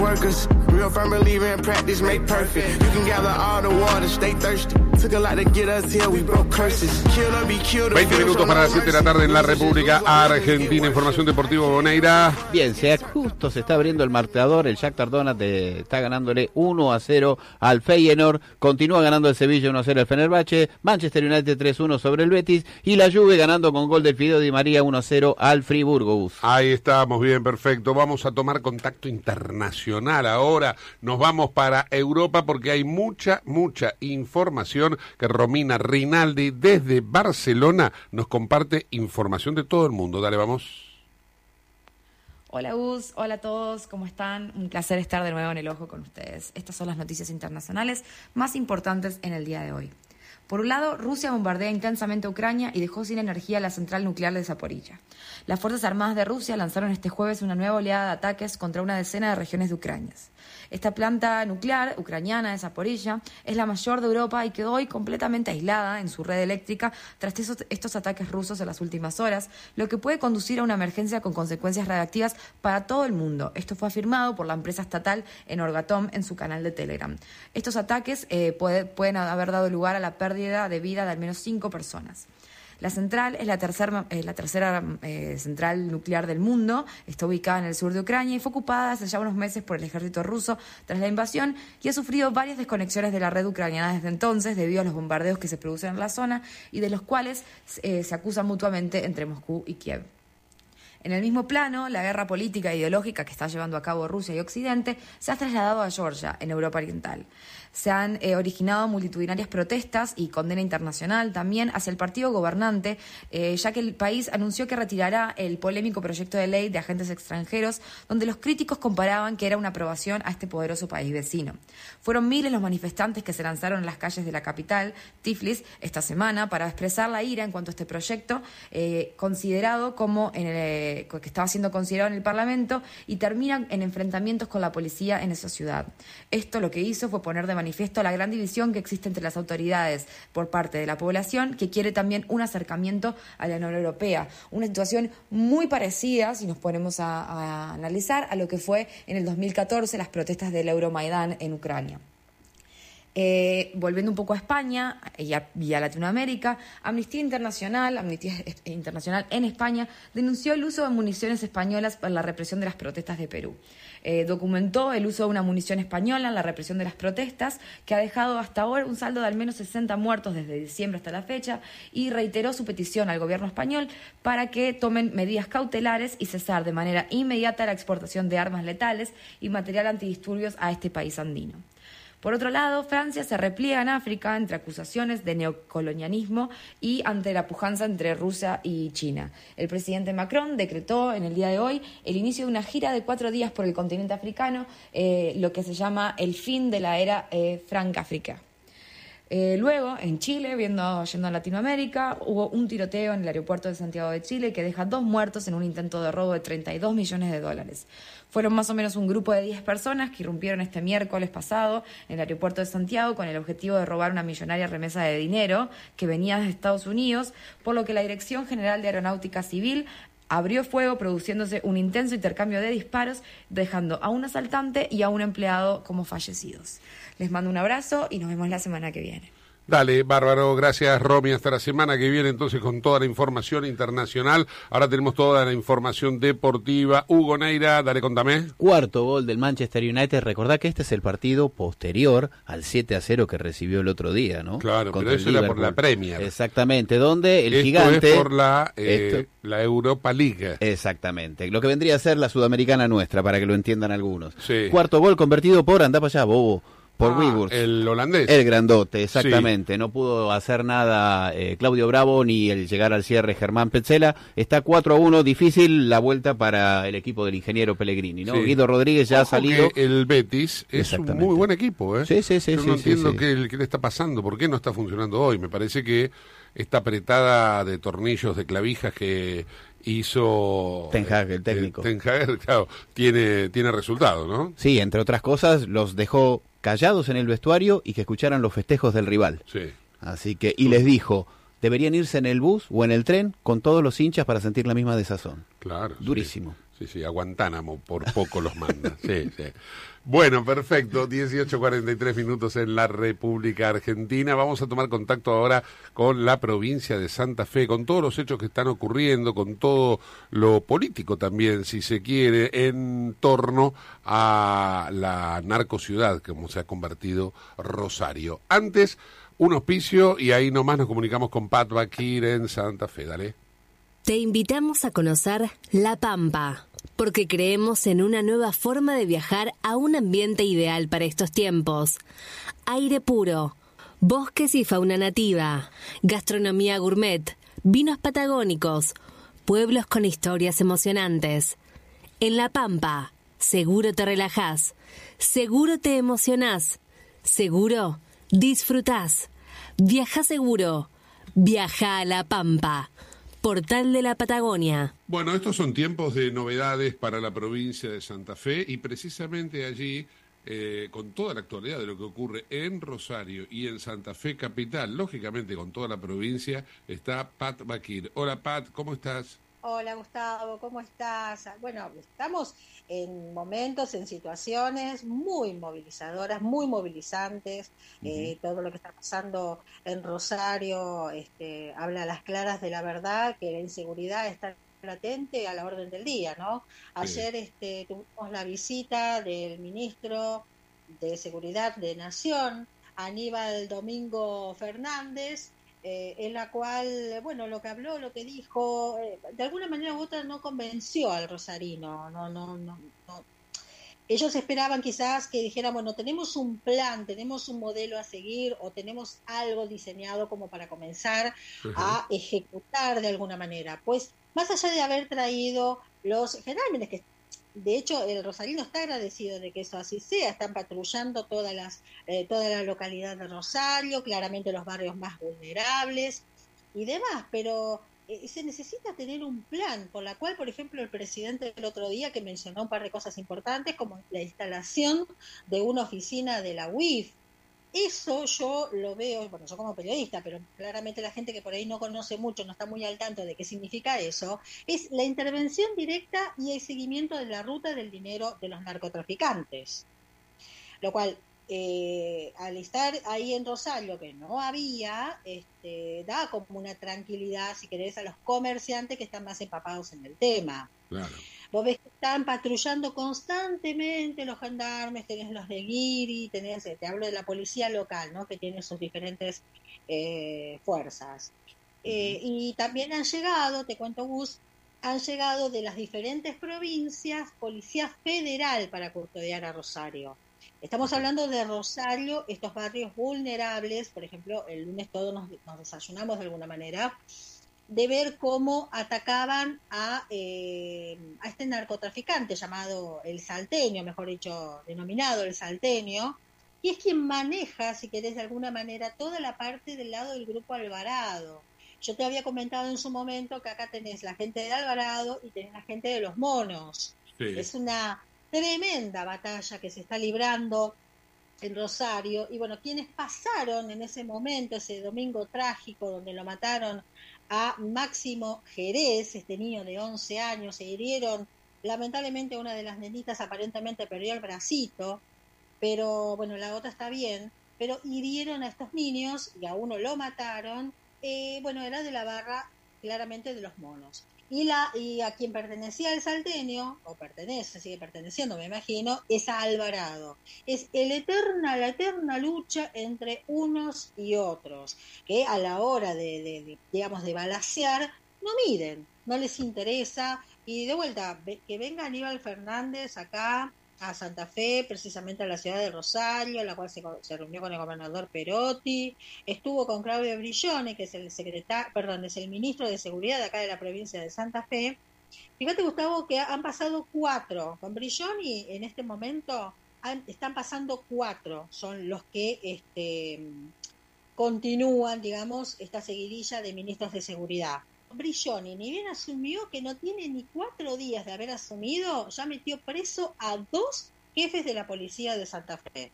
Workers. Real firm believer in practice make perfect. You can gather all the water, stay thirsty. Took a lot to get us here, we broke curses. Kill or be killed. 20 minutos para las 7 de la tarde en la República Argentina. Información deportiva Boneira. Bien, se, justo se está abriendo el marcador. El Shakhtar Donat eh, está ganándole 1 a 0 al Feyenoord. Continúa ganando el Sevilla 1 a 0 al Fenerbahce. Manchester United 3-1 sobre el Betis. Y la Juve ganando con gol del Fideo Di María 1 a 0 al Friburgo. Ahí estamos, bien, perfecto. Vamos a tomar contacto internacional ahora. Nos vamos para Europa porque hay mucha, mucha información que Romina Rinaldi desde Barcelona nos comparte información de todo el mundo. Dale, vamos. Hola Gus, hola a todos, ¿cómo están? Un placer estar de nuevo en el ojo con ustedes. Estas son las noticias internacionales más importantes en el día de hoy. Por un lado, Rusia bombardea intensamente Ucrania y dejó sin energía la central nuclear de Zaporilla. Las Fuerzas Armadas de Rusia lanzaron este jueves una nueva oleada de ataques contra una decena de regiones de Ucrania. Esta planta nuclear ucraniana de Zaporilla es la mayor de Europa y quedó hoy completamente aislada en su red eléctrica tras estos ataques rusos en las últimas horas, lo que puede conducir a una emergencia con consecuencias radiactivas para todo el mundo. Esto fue afirmado por la empresa estatal Enorgatom en su canal de Telegram. Estos ataques eh, puede- pueden haber dado lugar a la pérdida de vida de al menos cinco personas. La central es la, eh, tercera eh, central nuclear del mundo, está ubicada en el sur de Ucrania y fue ocupada hace ya unos meses por el ejército ruso tras la invasión y ha sufrido varias desconexiones de la red ucraniana desde entonces debido a los bombardeos que se producen en la zona y de los cuales eh, se acusan mutuamente entre Moscú y Kiev. En el mismo plano, la guerra política e ideológica que está llevando a cabo Rusia y Occidente se ha trasladado a Georgia, en Europa Oriental. Se han eh, originado multitudinarias protestas y condena internacional también hacia el partido gobernante, eh, ya que el país anunció que retirará el polémico proyecto de ley de agentes extranjeros, donde los críticos comparaban que era una aprobación a este poderoso país vecino. Fueron miles los manifestantes que se lanzaron a las calles de la capital, Tiflis, esta semana para expresar la ira en cuanto a este proyecto, eh, considerado como en el, que estaba siendo considerado en el Parlamento y termina en enfrentamientos con la policía en esa ciudad. Esto lo que hizo fue poner de manifiesto la gran división que existe entre las autoridades por parte de la población, que quiere también un acercamiento a la Unión Europea. Una situación muy parecida, si nos ponemos a, analizar, a lo que fue en el 2014 las protestas del Euromaidán en Ucrania. Eh, volviendo un poco a España y a, y a Latinoamérica, Amnistía Internacional, Amnistía Internacional en España, denunció el uso de municiones españolas para la represión de las protestas de Perú. Eh, documentó el uso de una munición española en la represión de las protestas, que ha dejado hasta ahora un saldo de al menos 60 muertos desde diciembre hasta la fecha, y reiteró su petición al gobierno español para que tomen medidas cautelares y cesar de manera inmediata la exportación de armas letales y material antidisturbios a este país andino. Por otro lado, Francia se repliega en África entre acusaciones de neocolonialismo y ante la pujanza entre Rusia y China. El presidente Macron decretó en el día de hoy el inicio de una gira de cuatro días por el continente africano, eh, lo que se llama el fin de la era eh, Francafrica. Eh, luego, en Chile, viendo, yendo a Latinoamérica, hubo un tiroteo en el aeropuerto de Santiago de Chile que deja dos muertos en un intento de robo de 32 millones de dólares. Fueron más o menos un grupo de 10 personas que irrumpieron este miércoles pasado en el aeropuerto de Santiago con el objetivo de robar una millonaria remesa de dinero que venía de Estados Unidos, por lo que la Dirección General de Aeronáutica Civil abrió fuego produciéndose un intenso intercambio de disparos, dejando a un asaltante y a un empleado como fallecidos. Les mando un abrazo y nos vemos la semana que viene. Dale, bárbaro, gracias Romy. Hasta la semana que viene entonces con toda la información internacional. Ahora tenemos toda la información deportiva. Hugo Neira, dale, contame. Cuarto gol del Manchester United. Recordá que este es el partido posterior al 7 a 0 que recibió el otro día, ¿no? Claro, Contra pero eso el era por Liverpool. la Premier. Exactamente, donde el Esto gigante. es por la, eh, la Europa League. Exactamente, lo que vendría a ser la sudamericana nuestra, para que lo entiendan algunos. Sí. Cuarto gol convertido por, anda para allá, bobo, por Ah, el holandés. El grandote, exactamente. No pudo hacer nada eh, Claudio Bravo ni el llegar al cierre Germán Petzela. Está 4 a 1, difícil la vuelta para el equipo del ingeniero Pellegrini. ¿no? Sí. Guido Rodríguez ya ha salido. que el Betis es un muy buen equipo, ¿eh? Sí, sí, sí, Yo no entiendo qué le está pasando, por qué no está funcionando hoy. Me parece que esta apretada de tornillos, de clavijas que hizo Ten Hag, el eh, técnico. Ten Hag, claro, tiene, tiene resultado, ¿no? Sí, entre otras cosas, los dejó callados en el vestuario y que escucharan los festejos del rival. Sí. Así que, y les dijo, deberían irse en el bus o en el tren con todos los hinchas para sentir la misma desazón. Claro. Durísimo. Sí, sí, a Guantánamo por poco los manda. Sí, sí. Bueno, perfecto. 18.43 minutos en la República Argentina. Vamos a tomar contacto ahora con la provincia de Santa Fe, con todos los hechos que están ocurriendo, con todo lo político también, si se quiere, en torno a la narcociudad, como se ha convertido Rosario. Antes, un hospicio y ahí nomás nos comunicamos con Pat Bakir en Santa Fe. Dale. Te invitamos a conocer La Pampa, porque creemos en una nueva forma de viajar a un ambiente ideal para estos tiempos. Aire puro, bosques y fauna nativa, gastronomía gourmet, vinos patagónicos, pueblos con historias emocionantes. En La Pampa, seguro te relajás, seguro te emocionás, seguro disfrutás. Viaja seguro, viaja a La Pampa. Portal de la Patagonia. Bueno, estos son tiempos de novedades para la provincia de Santa Fe y precisamente allí, eh, con toda la actualidad de lo que ocurre en Rosario y en Santa Fe capital, lógicamente con toda la provincia, está Pat Bakir. Hola Pat, ¿cómo estás? Hola Gustavo, ¿cómo estás? Bueno, estamos en momentos, en situaciones muy movilizadoras, muy movilizantes. Eh, todo lo que está pasando en Rosario este, habla a las claras de la verdad, que la inseguridad está latente a la orden del día, ¿no? Ayer este, tuvimos la visita del ministro de Seguridad de Nación, Aníbal Domingo Fernández, eh, en la cual, bueno, lo que habló, lo que dijo, eh, de alguna manera u otra no convenció al rosarino, no, no, no, no. Ellos esperaban quizás que dijeran, bueno, tenemos un plan, tenemos un modelo a seguir o tenemos algo diseñado como para comenzar a ejecutar de alguna manera. Pues más allá de haber traído los generalmente que de hecho, el Rosarino está agradecido de que eso así sea. Están patrullando todas las, eh, toda la localidad de Rosario, claramente los barrios más vulnerables y demás, pero eh, se necesita tener un plan, por la cual, por ejemplo, el presidente el otro día que mencionó un par de cosas importantes, como la instalación de una oficina de la UIF. Eso yo lo veo, bueno, yo como periodista, pero claramente la gente que por ahí no conoce mucho, no está muy al tanto de qué significa eso, es la intervención directa y el seguimiento de la ruta del dinero de los narcotraficantes. Lo cual, eh, al estar ahí en Rosario, que no había, este, da como una tranquilidad, si querés, a los comerciantes que están más empapados en el tema. Claro. Vos ves que están patrullando constantemente los gendarmes, tenés los de Guiri, tenés, eh, te hablo de la policía local, ¿no? que tiene sus diferentes eh, fuerzas. Eh, y también han llegado, te cuento Gus, han llegado de las diferentes provincias policía federal para custodiar a Rosario. Estamos hablando de Rosario, estos barrios vulnerables, por ejemplo, el lunes todos nos, nos desayunamos de alguna manera, de ver cómo atacaban a, eh, a este narcotraficante llamado el salteño, mejor dicho, denominado el salteño, y es quien maneja, si querés de alguna manera, toda la parte del lado del grupo Alvarado. Yo te había comentado en su momento que acá tenés la gente de Alvarado y tenés la gente de los monos. Sí. Es una tremenda batalla que se está librando en Rosario. Y bueno, quienes pasaron en ese momento, ese domingo trágico donde lo mataron a Máximo Jerez, este niño de 11 años, se hirieron. Lamentablemente una de las nenitas aparentemente perdió el bracito, pero bueno, la otra está bien. Pero hirieron a estos niños y a uno lo mataron. Eh, bueno, era de la barra claramente de los monos. Y, la, y a quien pertenecía el salteño, o pertenece, sigue perteneciendo, me imagino, es a Alvarado. Es el eterna, la eterna lucha entre unos y otros, que a la hora de, de, digamos, de balasear, no miden, no les interesa. Y de vuelta, que venga Aníbal Fernández acá a Santa Fe, precisamente a la ciudad de Rosario, la cual se, se reunió con el gobernador Perotti, estuvo con Claudio Brillone, que es el secretario, perdón, es el ministro de Seguridad de acá de la provincia de Santa Fe. Fíjate, Gustavo, que han pasado cuatro. Con Brilloni en este momento han- están pasando cuatro, son los que este, continúan, digamos, esta seguidilla de ministros de seguridad. Brilloni, ni bien asumió que no tiene ni cuatro días de haber asumido, ya metió preso a dos jefes de la policía de Santa Fe.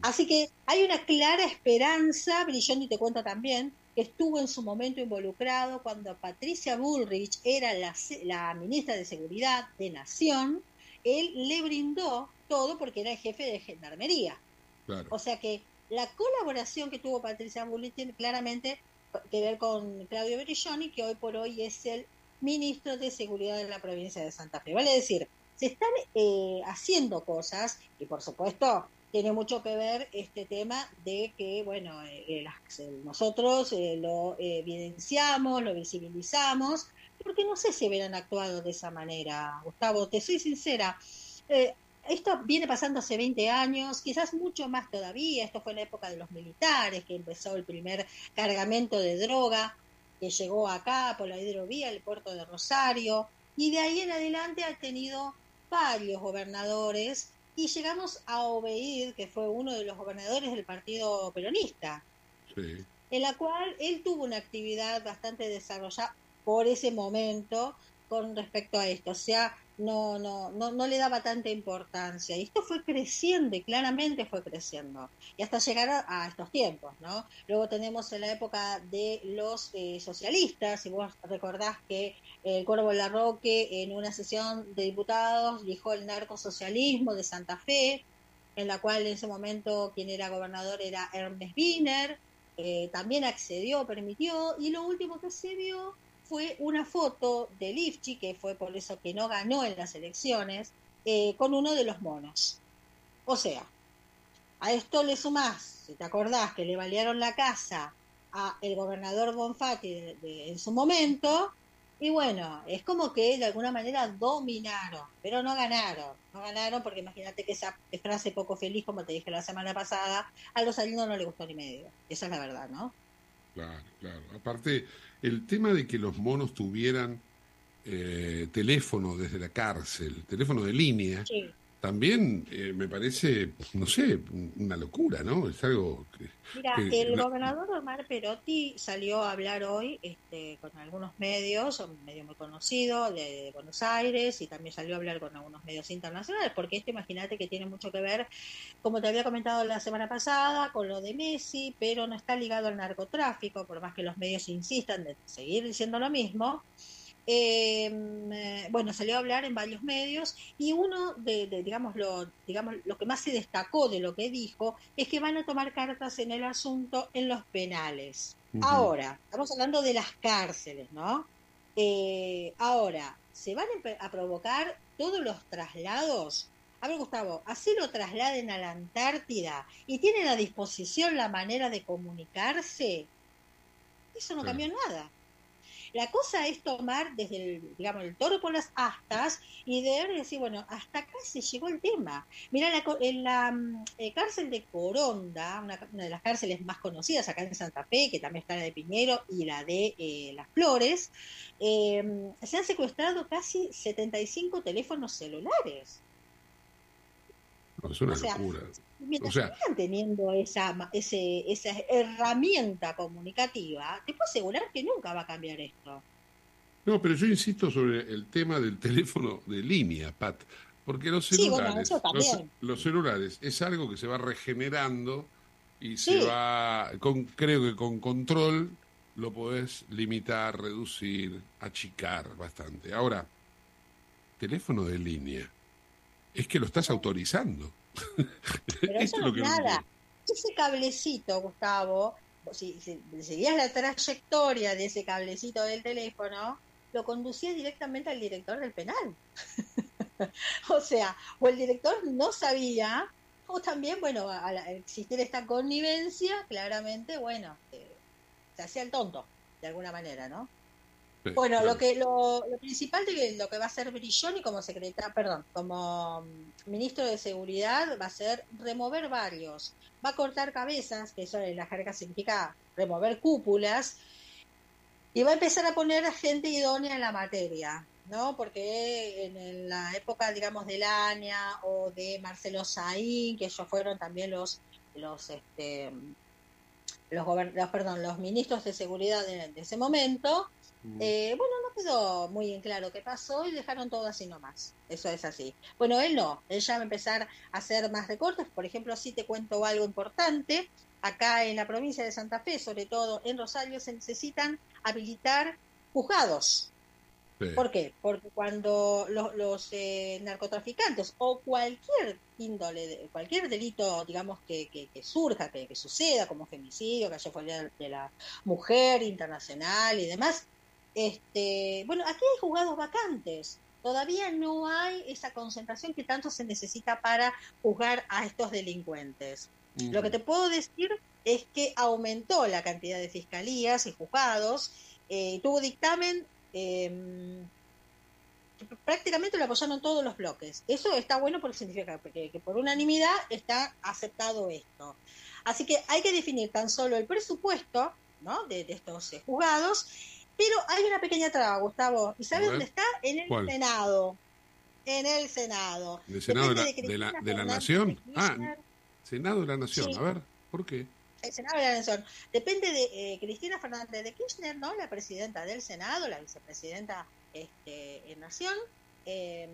Así que hay una clara esperanza, Brilloni te cuenta también, que estuvo en su momento involucrado cuando Patricia Bullrich era la, la ministra de Seguridad de Nación, él le brindó todo porque era el jefe de gendarmería. Claro. O sea que la colaboración que tuvo Patricia Bullrich tiene claramente que ver con Claudio Brilloni, que hoy por hoy es el ministro de Seguridad de la provincia de Santa Fe. Vale decir, se están eh, haciendo cosas y por supuesto tiene mucho que ver este tema de que, bueno, eh, eh, eh, nosotros eh, lo eh, evidenciamos, lo visibilizamos, porque no sé si hubieran actuado de esa manera, Gustavo, te soy sincera. Esto viene pasando hace 20 años, quizás mucho más todavía. Esto fue en la época de los militares, que empezó el primer cargamento de droga que llegó acá por la hidrovía, el puerto de Rosario, y de ahí en adelante ha tenido varios gobernadores y llegamos a Obeid, que fue uno de los gobernadores del Partido Peronista, Sí. en la cual él tuvo una actividad bastante desarrollada por ese momento con respecto a esto, o sea, no, no, no, no le daba tanta importancia. Y esto fue creciendo y claramente fue creciendo. Y hasta llegar a, estos tiempos, ¿no? Luego tenemos en la época de los eh, socialistas, si vos recordás que el Cuervo Larroque en una sesión de diputados dijo el narcosocialismo de Santa Fe, en la cual en ese momento quien era gobernador era Hermes Wiener, eh, también accedió, permitió, y lo último que se vio fue una foto de Lifchi, que fue por eso que no ganó en las elecciones, eh, con uno de los monos. O sea, a esto le sumás, si te acordás que le balearon la casa a el gobernador Bonfatti en su momento, y bueno, es como que de alguna manera dominaron, pero no ganaron. No ganaron porque imagínate que esa frase poco feliz, como te dije la semana pasada, a los alumnos no le gustó ni medio. Esa es la verdad, ¿no? Claro, claro. Aparte, el tema de que los monos tuvieran eh, teléfono desde la cárcel, teléfono de línea. También eh, me parece, no sé, una locura, ¿no? Es algo que... Mira, que el gobernador Omar Perotti salió a hablar hoy este, con algunos medios, un medio muy conocido de, de Buenos Aires, y también salió a hablar con algunos medios internacionales, porque esto imagínate que tiene mucho que ver, como te había comentado la semana pasada, con lo de Messi, pero no está ligado al narcotráfico, por más que los medios insistan de seguir diciendo lo mismo. Eh, eh, bueno, salió a hablar en varios medios y uno de, de, digamos, lo, digamos, lo que más se destacó de lo que dijo es que van a tomar cartas en el asunto en los penales. Ahora, estamos hablando de las cárceles, ¿no? Eh, ahora, ¿se van a provocar todos los traslados? A ver, Gustavo, así lo trasladen a la Antártida y tienen a disposición la manera de comunicarse, eso no Sí. cambió nada. La cosa es tomar desde el, digamos, el toro por las astas y de ver y decir, bueno, hasta acá se llegó el tema. Mira, la en la mm, eh, cárcel de Coronda, una, de las cárceles más conocidas acá en Santa Fe, que también está la de Piñero y la de eh, Las Flores, eh, se han secuestrado casi 75 teléfonos celulares. no, es una o sea, locura. Mientras O sea- sigan teniendo esa, ese, esa herramienta comunicativa, te puedo asegurar que nunca va a cambiar esto. No, pero yo insisto sobre el tema del teléfono de línea, Pat, porque los Sí, bueno, celulares, los, los celulares es algo que se va regenerando y Sí. se va, con, creo que con control lo podés limitar, reducir, achicar bastante. Ahora, teléfono de línea, es que lo estás autorizando. Pero eso es lo que nada. Ese cablecito, Gustavo, si, si seguías la trayectoria de ese cablecito del teléfono, lo conducía directamente al director del penal. o sea, o el director no sabía, o también, bueno, al al existir esta connivencia, claramente, bueno, eh, se hacía el tonto, de alguna manera, ¿no? Bueno, lo que lo, lo principal de lo que va a hacer Brilloni como secretario, perdón, como mm, ministro de Seguridad va a ser remover varios. Va a cortar cabezas, que eso en la jerga significa remover cúpulas, y va a empezar a poner a gente idónea en la materia, ¿no? Porque en la época, digamos, de Lania o de Marcelo Saín, que ellos fueron también los los este los, los, perdón, los ministros de seguridad de, de ese momento, eh, bueno, no quedó muy en claro qué pasó y dejaron todo así nomás. Eso es así. Bueno, él no, él ya va a empezar a hacer más recortes. Por ejemplo, sí te cuento algo importante. Acá en la provincia de Santa Fe, sobre todo en Rosario, se necesitan habilitar juzgados. ¿Por qué? Porque cuando los, los, eh, narcotraficantes o cualquier índole, de- cualquier delito, digamos, que, que, que surja, que, que suceda, como femicidio, que Día de la mujer internacional y demás, este, bueno, aquí hay juzgados vacantes. Todavía no hay esa concentración que tanto se necesita para juzgar a estos delincuentes. Lo que te puedo decir es que aumentó la cantidad de fiscalías y juzgados, eh, tuvo dictamen, eh, prácticamente lo apoyaron todos los bloques. Eso está bueno porque significa que, que por unanimidad está aceptado esto. Así que hay que definir tan solo el presupuesto ¿no? de, de estos eh, juzgados, pero hay una pequeña traba, Gustavo. ¿Y ver. dónde está? En el ¿Cuál? Senado. En el Senado. ¿Del Senado de la, de la, de Nación? Ah. Senado de la Nación. Sí. A ver, ¿por qué? El Senado de la Nación. Depende de eh, Cristina Fernández de Kirchner, ¿no? La presidenta del Senado, la vicepresidenta este, en Nación, eh,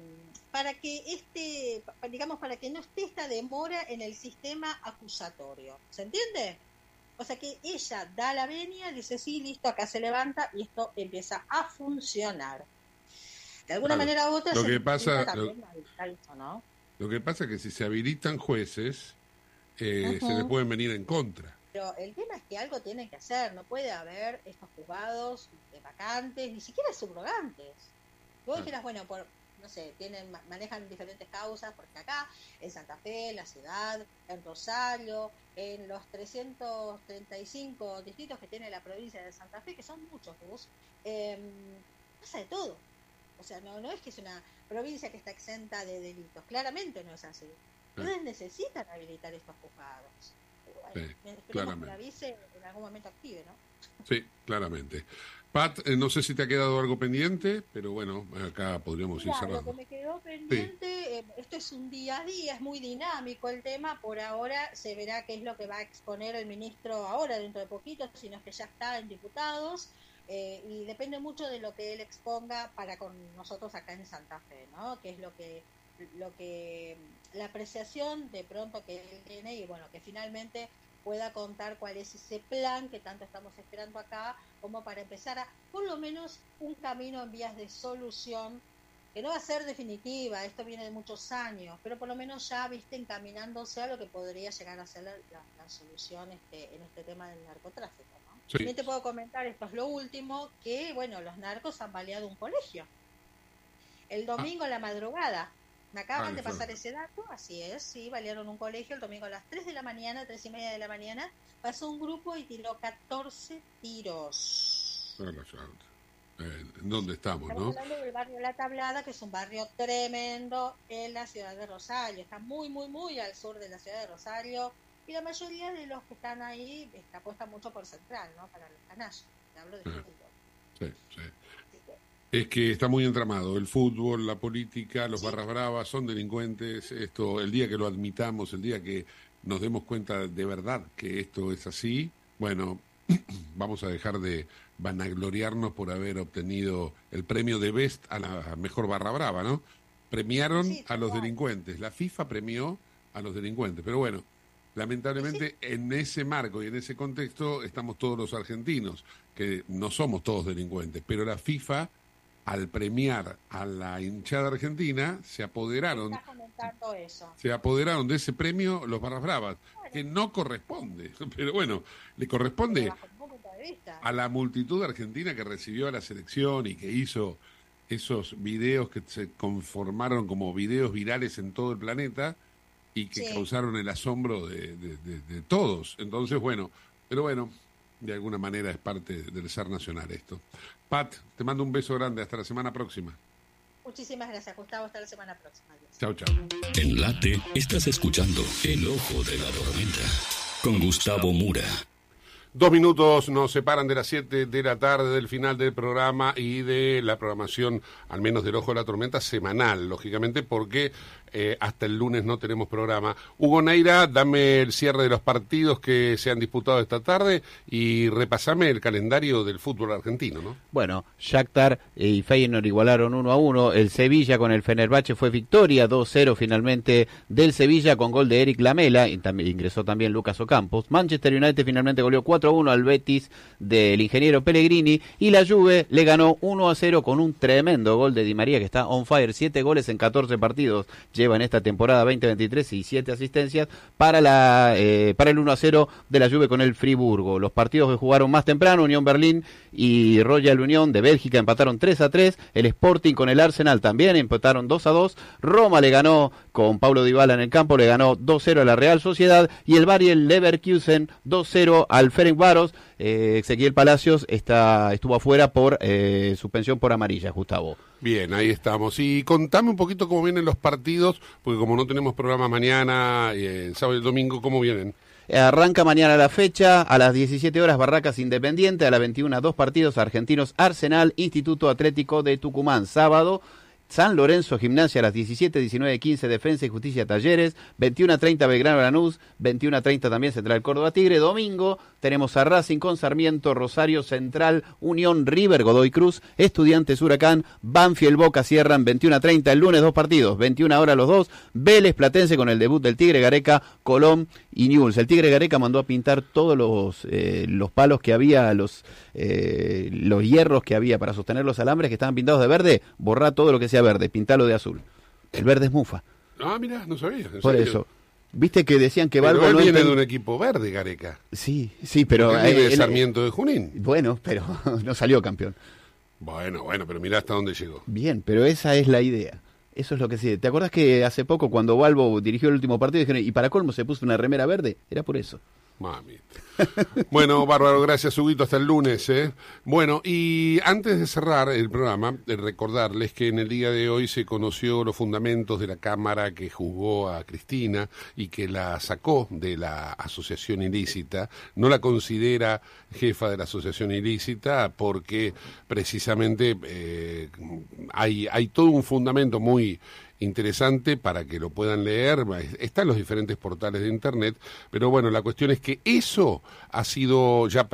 para que este, digamos, para que no esté esta demora en el sistema acusatorio. ¿Se entiende? O sea que ella da la venia, dice sí, listo, acá se levanta y esto empieza a funcionar. De alguna Claro. manera u otra Lo que pasa- también habilitar eso, ¿no? Lo que pasa es que si se habilitan jueces, eh, se le pueden venir en contra. Pero el tema es que algo tienen que hacer, no puede haber estos juzgados de vacantes, ni siquiera subrogantes. Vos dijeras, bueno, por, no sé, tienen ma- manejan diferentes causas, porque acá, en Santa Fe, en la ciudad, en Rosario, en los 335 distritos que tiene la provincia de Santa Fe, que son muchos, Gus, eh, pasa de todo. O sea, no, no es que es una provincia que está exenta de delitos, claramente no es así. Entonces necesitan habilitar estos juzgados. Sí, Esperemos que claramente. la vice en algún momento active, ¿no? Sí, claramente. Pat, eh, no sé si te ha quedado algo pendiente, pero bueno, acá podríamos ir Mira, lo que cerrando. me quedó pendiente, eh, esto es un día a día, es muy dinámico el tema, por ahora se verá qué es lo que va a exponer el ministro ahora, dentro de poquito, si no es que ya está en diputados, eh, y depende mucho de lo que él exponga para con nosotros acá en Santa Fe, ¿no? Que es lo que, lo que, la apreciación de pronto que él tiene y bueno, que finalmente pueda contar cuál es ese plan que tanto estamos esperando acá, como para empezar a, por lo menos, un camino en vías de solución, que no va a ser definitiva, esto viene de muchos años, pero por lo menos ya, viste, encaminándose a lo que podría llegar a ser la, la- la solución este, en este tema del narcotráfico. ¿no? Sí. También te puedo comentar, esto es lo último, que, bueno, los narcos han baleado un colegio. El domingo a la madrugada. Me acaban Ah, de pasar ese dato, así es, sí, balearon un colegio el domingo a las 3 de la mañana, 3 y media de la mañana, pasó un grupo y tiró 14 tiros. Ah. Eh, ¿En dónde estamos, Estamos no? hablando del barrio La Tablada, que es un barrio tremendo en la ciudad de Rosario. Está muy, muy, muy al sur de la ciudad de Rosario. Y la mayoría de los que están ahí está puesta mucho por central, ¿no? Para los canallas. Te hablo de fútbol. Sí, sí. Es que está muy entramado. El fútbol, la política, los barras bravas son delincuentes. Esto, el día que lo admitamos, el día que nos demos cuenta de verdad que esto es así, bueno, vamos a dejar de vanagloriarnos por haber obtenido el premio de Best a la mejor barra brava, ¿no? Premiaron a los delincuentes. La FIFA premió a los delincuentes. Pero bueno, lamentablemente en ese marco y en ese contexto estamos todos los argentinos, que no somos todos delincuentes, pero la FIFA al premiar a la hinchada argentina se apoderaron eso. se apoderaron de ese premio los barras bravas que no corresponde pero bueno le corresponde a la multitud argentina que recibió a la selección y que hizo esos videos que se conformaron como videos virales en todo el planeta y que Sí. causaron el asombro de, de- de- de todos. Entonces, bueno, pero bueno, De alguna manera es parte del ser nacional esto. Pat, te mando un beso grande. Hasta la semana próxima. Muchísimas gracias, Gustavo. Hasta la semana próxima. Adiós. Chao, chao. En Late estás escuchando El Ojo de la Tormenta con Gustavo Mura. Dos minutos nos separan de las 7 de la tarde del final del programa y de la programación, al menos del Ojo de la Tormenta, semanal, lógicamente, porque eh, hasta el lunes no tenemos programa. Hugo Neira, dame el cierre de los partidos que se han disputado esta tarde y repasame el calendario del fútbol argentino, ¿no? Bueno, Shakhtar y Feyenoord igualaron 1 a 1. El Sevilla con el Fenerbahce fue victoria 2-0 finalmente del Sevilla con gol de Eric Lamela. Y también ingresó también Lucas Ocampos. Manchester United finalmente goleó 4 a 1 al Betis del ingeniero Pellegrini. Y la Juve le ganó 1 a 0 con un tremendo gol de Di María que está on fire. 7 goles en 14 partidos lleva en esta temporada 2023 y 7 asistencias para, la, eh, para el 1 a 0 de la Juve con el Friburgo. Los partidos que jugaron más temprano, Unión Berlín y Royal Unión de Bélgica empataron 3 a 3. El Sporting con el Arsenal también empataron 2 a 2. Roma le ganó con Paulo Dybala en el campo, le ganó 2-0 a la Real Sociedad y el Bayern Leverkusen 2-0 al Ferencváros. Eh, Ezequiel Palacios está, estuvo afuera por eh, suspensión por amarilla, Gustavo. Bien, ahí estamos. Y contame un poquito cómo vienen los partidos, porque como no tenemos programa mañana, eh, el sábado y el domingo, ¿cómo vienen? Arranca mañana la fecha, a las 17 horas Barracas Independiente, a las 21 dos partidos argentinos Arsenal, Instituto Atlético de Tucumán, sábado. San Lorenzo Gimnasia a las 17, 19, 15 Defensa y Justicia Talleres, 21 30 Belgrano Lanús, 21 30 también Central Córdoba Tigre, domingo tenemos a Racing con Sarmiento, Rosario Central, Unión River, Godoy Cruz, Estudiantes Huracán, Banfield Boca cierran 21 30 el lunes dos partidos, 21 horas los dos, Vélez Platense con el debut del Tigre Gareca, Colón y Newell's. El Tigre Gareca mandó a pintar todos los, eh, los palos que había, los, eh, los hierros que había para sostener los alambres que estaban pintados de verde, borra todo lo que sea verde, pintalo de azul. El verde es mufa. Ah, mira, no sabía. ¿en Por serio? eso. Viste que decían que Pero Balbo él no viene enten- de un equipo verde, Gareca. Sí, sí, pero... Él viene eh, de él- Sarmiento de Junín. Bueno, pero no salió campeón. Bueno, bueno, pero mirá hasta dónde llegó. Bien, pero esa es la idea. Eso es lo que sí. ¿Te acordás que hace poco cuando Balbo dirigió el último partido dijeron, y para colmo se puso una remera verde? Era por eso. Mami. Bueno, bárbaro, gracias, Huguito, hasta el lunes. ¿eh? Bueno, y antes de cerrar el programa, eh, recordarles que en el día de hoy se conoció los fundamentos de la Cámara que juzgó a Cristina y que la sacó de la asociación ilícita. No la considera jefa de la asociación ilícita porque precisamente eh, hay, hay todo un fundamento muy interesante para que lo puedan leer. Está en los diferentes portales de Internet, pero bueno, la cuestión es que eso ha sido, ya,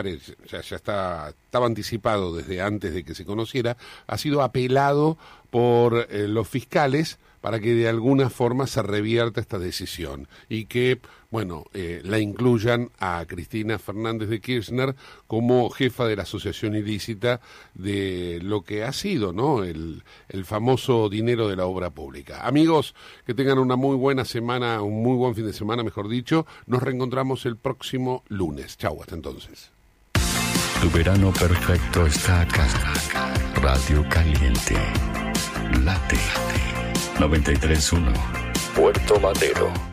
ya está, estaba anticipado desde antes de que se conociera, ha sido apelado por eh, los fiscales para que de alguna forma se revierta esta decisión y que, bueno, eh, la incluyan a Cristina Fernández de Kirchner como jefa de la asociación ilícita de lo que ha sido, ¿no? El, el famoso dinero de la obra pública. Amigos, que tengan una muy buena semana, un muy buen fin de semana, mejor dicho. Nos reencontramos el próximo lunes. Chau, hasta entonces. Tu verano perfecto está acá. Radio Caliente. Late. 93.1. Puerto Madero.